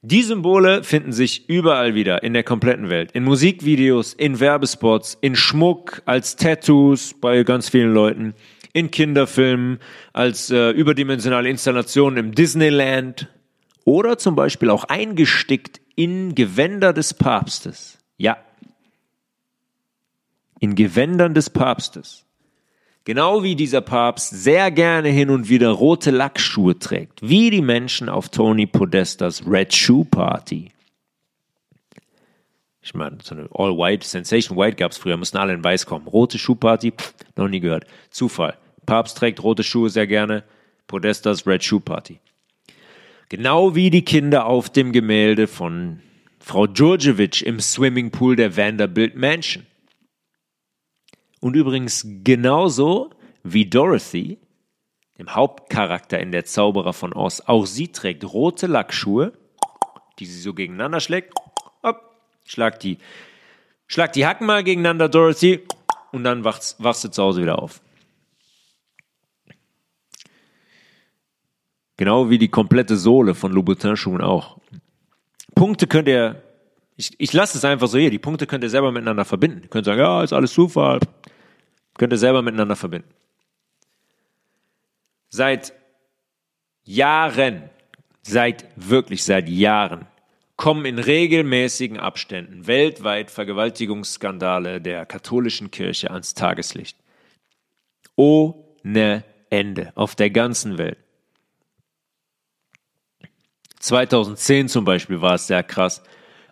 Die Symbole finden sich überall wieder in der kompletten Welt. In Musikvideos, in Werbespots, in Schmuck, als Tattoos bei ganz vielen Leuten, in Kinderfilmen, als äh, überdimensionale Installationen im Disneyland oder zum Beispiel auch eingestickt in Gewänder des Papstes. Ja. In Gewändern des Papstes. Genau wie dieser Papst sehr gerne hin und wieder rote Lackschuhe trägt, wie die Menschen auf Tony Podestas Red Shoe Party. Ich meine, so eine All-White, Sensation White gab es früher, mussten alle in Weiß kommen. Rote Schuhparty, pff, noch nie gehört. Zufall. Papst trägt rote Schuhe sehr gerne, Podestas Red Shoe Party. Genau wie die Kinder auf dem Gemälde von Frau Djurdjevic im Swimmingpool der Vanderbilt Mansion. Und übrigens genauso wie Dorothy, dem Hauptcharakter in der Zauberer von Oz, auch sie trägt rote Lackschuhe, die sie so gegeneinander schlägt. Hopp, schlag die, schlag die Hacken mal gegeneinander, Dorothy, und dann wachst, wachst du zu Hause wieder auf. Genau wie die komplette Sohle von Louboutin-Schuhen auch. Punkte könnt ihr, ich, ich lasse es einfach so hier, die Punkte könnt ihr selber miteinander verbinden. Ihr könnt sagen, ja, ist alles Zufall. Könnt ihr selber miteinander verbinden. Seit Jahren, seit wirklich seit Jahren, kommen in regelmäßigen Abständen weltweit Vergewaltigungsskandale der katholischen Kirche ans Tageslicht. Ohne Ende auf der ganzen Welt. 2010 zum Beispiel war es sehr krass,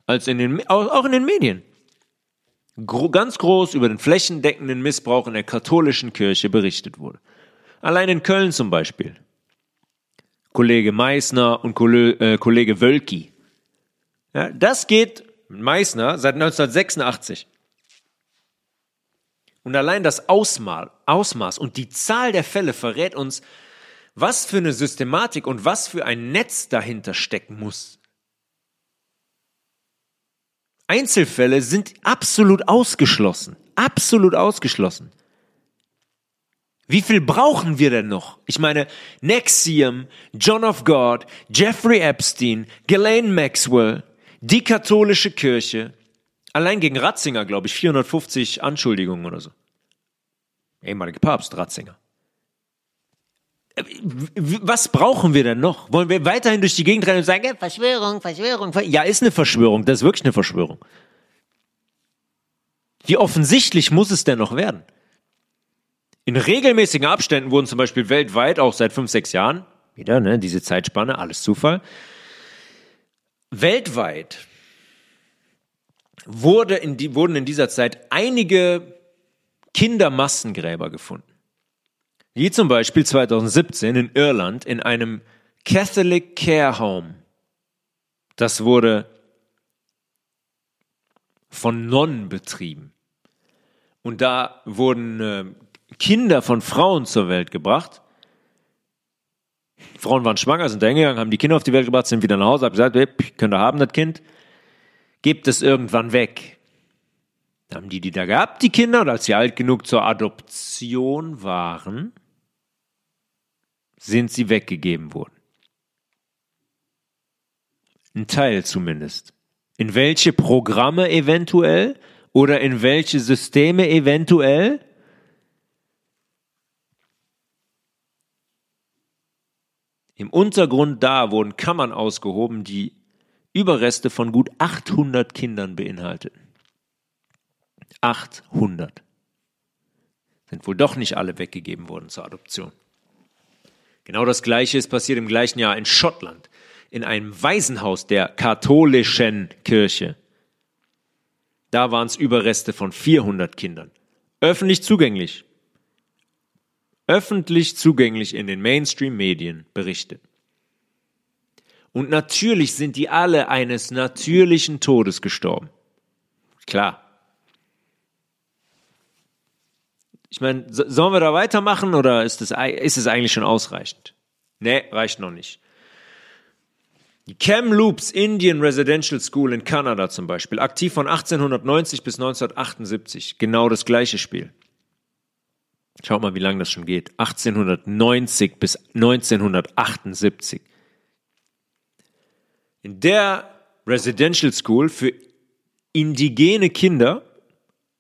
als in den, auch in den Medien ganz groß über den flächendeckenden Missbrauch in der katholischen Kirche berichtet wurde. Allein in Köln zum Beispiel. Kollege Meissner und äh, Kollege Wölki. Ja, das geht Meissner seit 1986. Und allein das Ausmaß, Ausmaß und die Zahl der Fälle verrät uns, was für eine Systematik und was für ein Netz dahinter stecken muss. Einzelfälle sind absolut ausgeschlossen. Absolut ausgeschlossen. Wie viel brauchen wir denn noch? Ich meine, Nexium, John of God, Jeffrey Epstein, Ghislaine Maxwell, die katholische Kirche. Allein gegen Ratzinger, glaube ich, 450 Anschuldigungen oder so. Ehemalige Papst Ratzinger was brauchen wir denn noch? Wollen wir weiterhin durch die Gegend rennen und sagen, Verschwörung, Verschwörung? Ja, ist eine Verschwörung, das ist wirklich eine Verschwörung. Wie offensichtlich muss es denn noch werden? In regelmäßigen Abständen wurden zum Beispiel weltweit, auch seit fünf, sechs Jahren, wieder, ne, diese Zeitspanne, alles Zufall, weltweit wurde in die, wurden in dieser Zeit einige Kindermassengräber gefunden wie zum Beispiel 2017 in Irland in einem Catholic Care Home. Das wurde von Nonnen betrieben. Und da wurden äh, Kinder von Frauen zur Welt gebracht. Frauen waren schwanger, sind da hingegangen, haben die Kinder auf die Welt gebracht, sind wieder nach Hause, haben gesagt, hey, könnt ihr haben, das Kind. Gebt es irgendwann weg. Da haben die die da gehabt, die Kinder, und als sie alt genug zur Adoption waren, sind sie weggegeben worden. Ein Teil zumindest. In welche Programme eventuell oder in welche Systeme eventuell? Im Untergrund da wurden Kammern ausgehoben, die Überreste von gut 800 Kindern beinhalteten. 800. Sind wohl doch nicht alle weggegeben worden zur Adoption. Genau das Gleiche ist passiert im gleichen Jahr in Schottland, in einem Waisenhaus der katholischen Kirche. Da waren es Überreste von 400 Kindern. Öffentlich zugänglich. Öffentlich zugänglich in den Mainstream-Medien berichtet. Und natürlich sind die alle eines natürlichen Todes gestorben. Klar. Ich meine, sollen wir da weitermachen oder ist, das, ist es eigentlich schon ausreichend? Nee, reicht noch nicht. Die Kamloops Indian Residential School in Kanada zum Beispiel, aktiv von 1890 bis 1978, genau das gleiche Spiel. Schaut mal, wie lange das schon geht. 1890 bis 1978. In der Residential School für indigene Kinder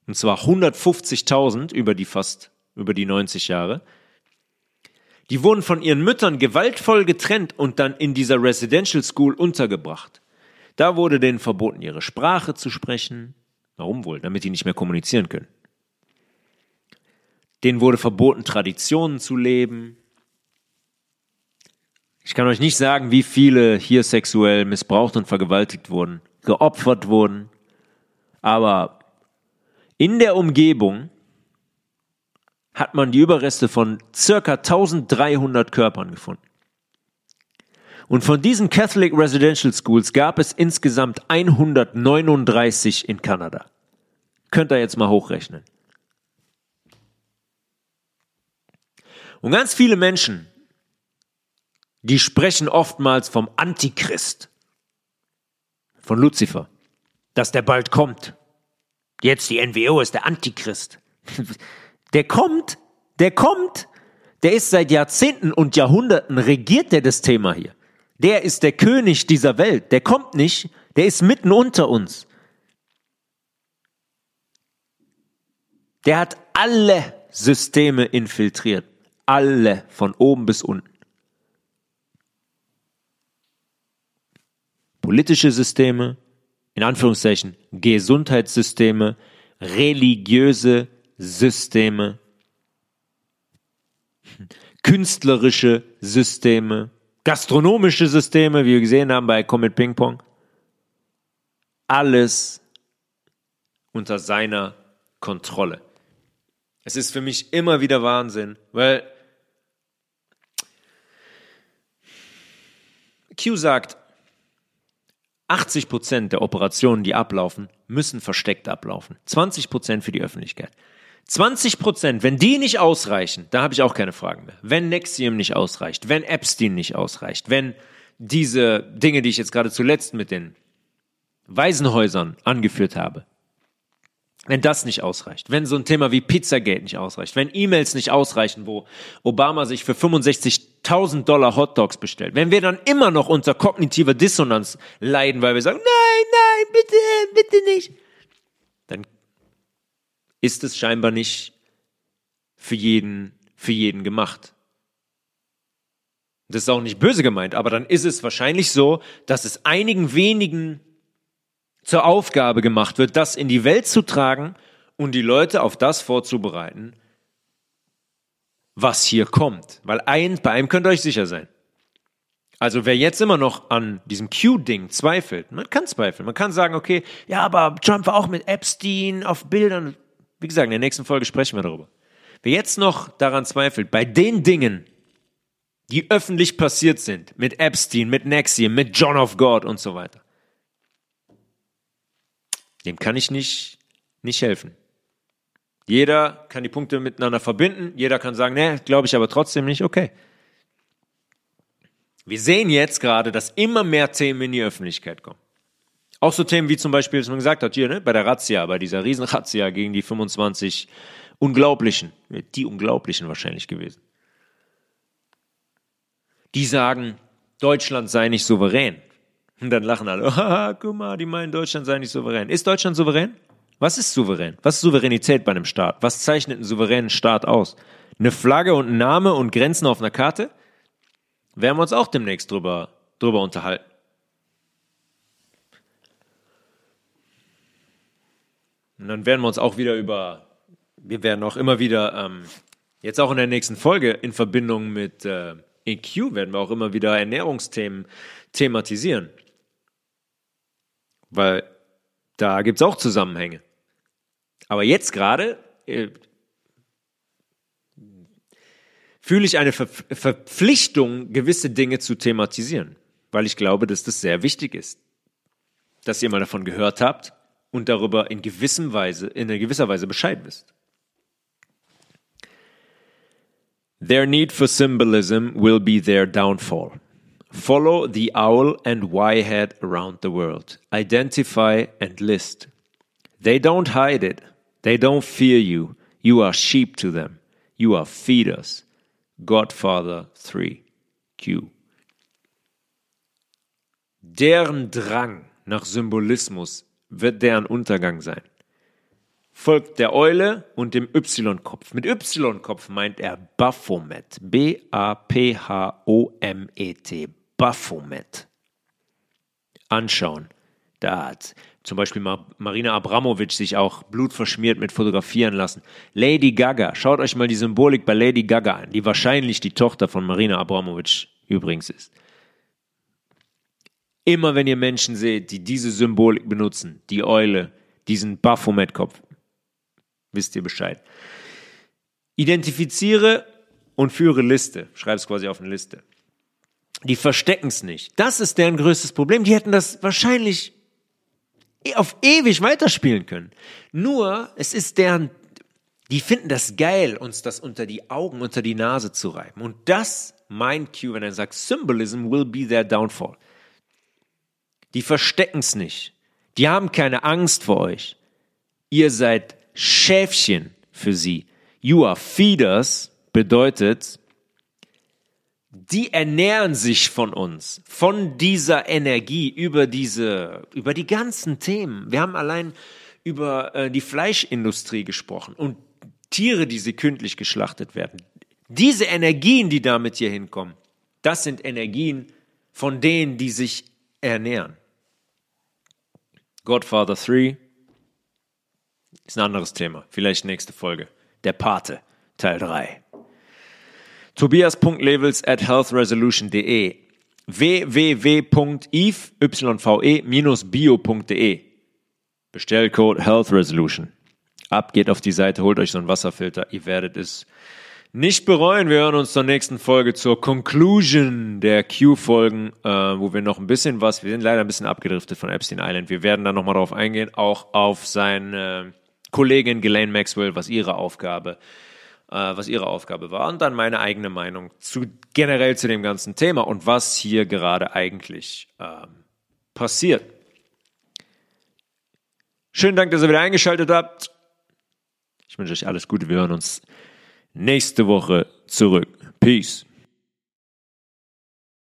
und zwar 150.000 über die fast, über die 90 Jahre. Die wurden von ihren Müttern gewaltvoll getrennt und dann in dieser Residential School untergebracht. Da wurde denen verboten, ihre Sprache zu sprechen. Warum wohl? Damit die nicht mehr kommunizieren können. Denen wurde verboten, Traditionen zu leben. Ich kann euch nicht sagen, wie viele hier sexuell missbraucht und vergewaltigt wurden, geopfert wurden. Aber in der Umgebung hat man die Überreste von circa 1300 Körpern gefunden. Und von diesen Catholic Residential Schools gab es insgesamt 139 in Kanada. Könnt ihr jetzt mal hochrechnen. Und ganz viele Menschen, die sprechen oftmals vom Antichrist, von Luzifer, dass der bald kommt. Jetzt die NWO ist der Antichrist. Der kommt, der kommt, der ist seit Jahrzehnten und Jahrhunderten regiert der das Thema hier. Der ist der König dieser Welt. Der kommt nicht, der ist mitten unter uns. Der hat alle Systeme infiltriert. Alle, von oben bis unten. Politische Systeme, in Anführungszeichen Gesundheitssysteme, religiöse Systeme, künstlerische Systeme, gastronomische Systeme, wie wir gesehen haben bei Comet Ping Pong. Alles unter seiner Kontrolle. Es ist für mich immer wieder Wahnsinn, weil Q sagt, 80 Prozent der Operationen, die ablaufen, müssen versteckt ablaufen. 20 Prozent für die Öffentlichkeit. 20 Prozent, wenn die nicht ausreichen, da habe ich auch keine Fragen mehr. Wenn Nexium nicht ausreicht, wenn Epstein nicht ausreicht, wenn diese Dinge, die ich jetzt gerade zuletzt mit den Waisenhäusern angeführt habe, wenn das nicht ausreicht, wenn so ein Thema wie Pizzagate nicht ausreicht, wenn E-Mails nicht ausreichen, wo Obama sich für 65.000 Dollar Hotdogs bestellt, wenn wir dann immer noch unter kognitiver Dissonanz leiden, weil wir sagen, nein, nein, bitte, bitte nicht, dann ist es scheinbar nicht für jeden, für jeden gemacht. Das ist auch nicht böse gemeint, aber dann ist es wahrscheinlich so, dass es einigen wenigen zur Aufgabe gemacht wird, das in die Welt zu tragen und die Leute auf das vorzubereiten, was hier kommt. Weil ein, bei einem könnt ihr euch sicher sein. Also wer jetzt immer noch an diesem Q-Ding zweifelt, man kann zweifeln, man kann sagen, okay, ja, aber Trump war auch mit Epstein auf Bildern. Wie gesagt, in der nächsten Folge sprechen wir darüber. Wer jetzt noch daran zweifelt, bei den Dingen, die öffentlich passiert sind, mit Epstein, mit Nexium, mit John of God und so weiter, dem kann ich nicht, nicht helfen. Jeder kann die Punkte miteinander verbinden. Jeder kann sagen, nee, glaube ich aber trotzdem nicht. Okay. Wir sehen jetzt gerade, dass immer mehr Themen in die Öffentlichkeit kommen. Auch so Themen wie zum Beispiel, was man gesagt hat, hier, ne, bei der Razzia, bei dieser Riesenrazzia gegen die 25 Unglaublichen, die Unglaublichen wahrscheinlich gewesen. Die sagen, Deutschland sei nicht souverän. Und dann lachen alle, (laughs) haha, guck mal, die meinen, Deutschland sei nicht souverän. Ist Deutschland souverän? Was ist souverän? Was ist Souveränität bei einem Staat? Was zeichnet einen souveränen Staat aus? Eine Flagge und ein Name und Grenzen auf einer Karte? Werden wir uns auch demnächst drüber, drüber unterhalten. Und dann werden wir uns auch wieder über, wir werden auch immer wieder, ähm, jetzt auch in der nächsten Folge in Verbindung mit äh, EQ, werden wir auch immer wieder Ernährungsthemen thematisieren. Weil da gibt es auch Zusammenhänge. Aber jetzt gerade äh, fühle ich eine Ver Verpflichtung, gewisse Dinge zu thematisieren, weil ich glaube, dass das sehr wichtig ist, dass ihr mal davon gehört habt und darüber in gewissem Weise, in gewisser Weise Bescheid wisst. Their need for symbolism will be their downfall. Follow the owl and Y-head around the world. Identify and list. They don't hide it. They don't fear you. You are sheep to them. You are feeders. Godfather 3. Q. Deren Drang nach Symbolismus wird deren Untergang sein. Folgt der Eule und dem Y-Kopf. Mit Y-Kopf meint er Baphomet. B-A-P-H-O-M-E-T. Baphomet. Anschauen. Da hat zum Beispiel Marina Abramovic sich auch blutverschmiert mit fotografieren lassen. Lady Gaga. Schaut euch mal die Symbolik bei Lady Gaga an, die wahrscheinlich die Tochter von Marina Abramovic übrigens ist. Immer wenn ihr Menschen seht, die diese Symbolik benutzen, die Eule, diesen Baphomet-Kopf, wisst ihr Bescheid. Identifiziere und führe Liste. Schreib es quasi auf eine Liste. Die verstecken es nicht. Das ist deren größtes Problem. Die hätten das wahrscheinlich auf ewig weiterspielen können. Nur, es ist deren, die finden das geil, uns das unter die Augen, unter die Nase zu reiben. Und das meint Q, wenn er sagt, Symbolism will be their downfall. Die verstecken es nicht. Die haben keine Angst vor euch. Ihr seid Schäfchen für sie. You are feeders bedeutet, die ernähren sich von uns, von dieser Energie über diese, über die ganzen Themen. Wir haben allein über äh, die Fleischindustrie gesprochen und Tiere, die sekündlich geschlachtet werden. Diese Energien, die damit hier hinkommen, das sind Energien von denen, die sich ernähren. Godfather 3 ist ein anderes Thema. Vielleicht nächste Folge. Der Pate, Teil 3. Tobias.levels at healthresolution.de www.eve-bio.de Bestellcode healthresolution. Ab geht auf die Seite, holt euch so einen Wasserfilter. Ihr werdet es nicht bereuen. Wir hören uns zur nächsten Folge zur Conclusion der Q-Folgen, äh, wo wir noch ein bisschen was, wir sind leider ein bisschen abgedriftet von Epstein Island. Wir werden dann nochmal darauf eingehen, auch auf seine Kollegin Ghislaine Maxwell, was ihre Aufgabe, äh, was ihre Aufgabe war und dann meine eigene Meinung zu generell zu dem ganzen Thema und was hier gerade eigentlich ähm, passiert. Schönen Dank, dass ihr wieder eingeschaltet habt. Ich wünsche euch alles Gute. Wir hören uns nächste Woche zurück. Peace.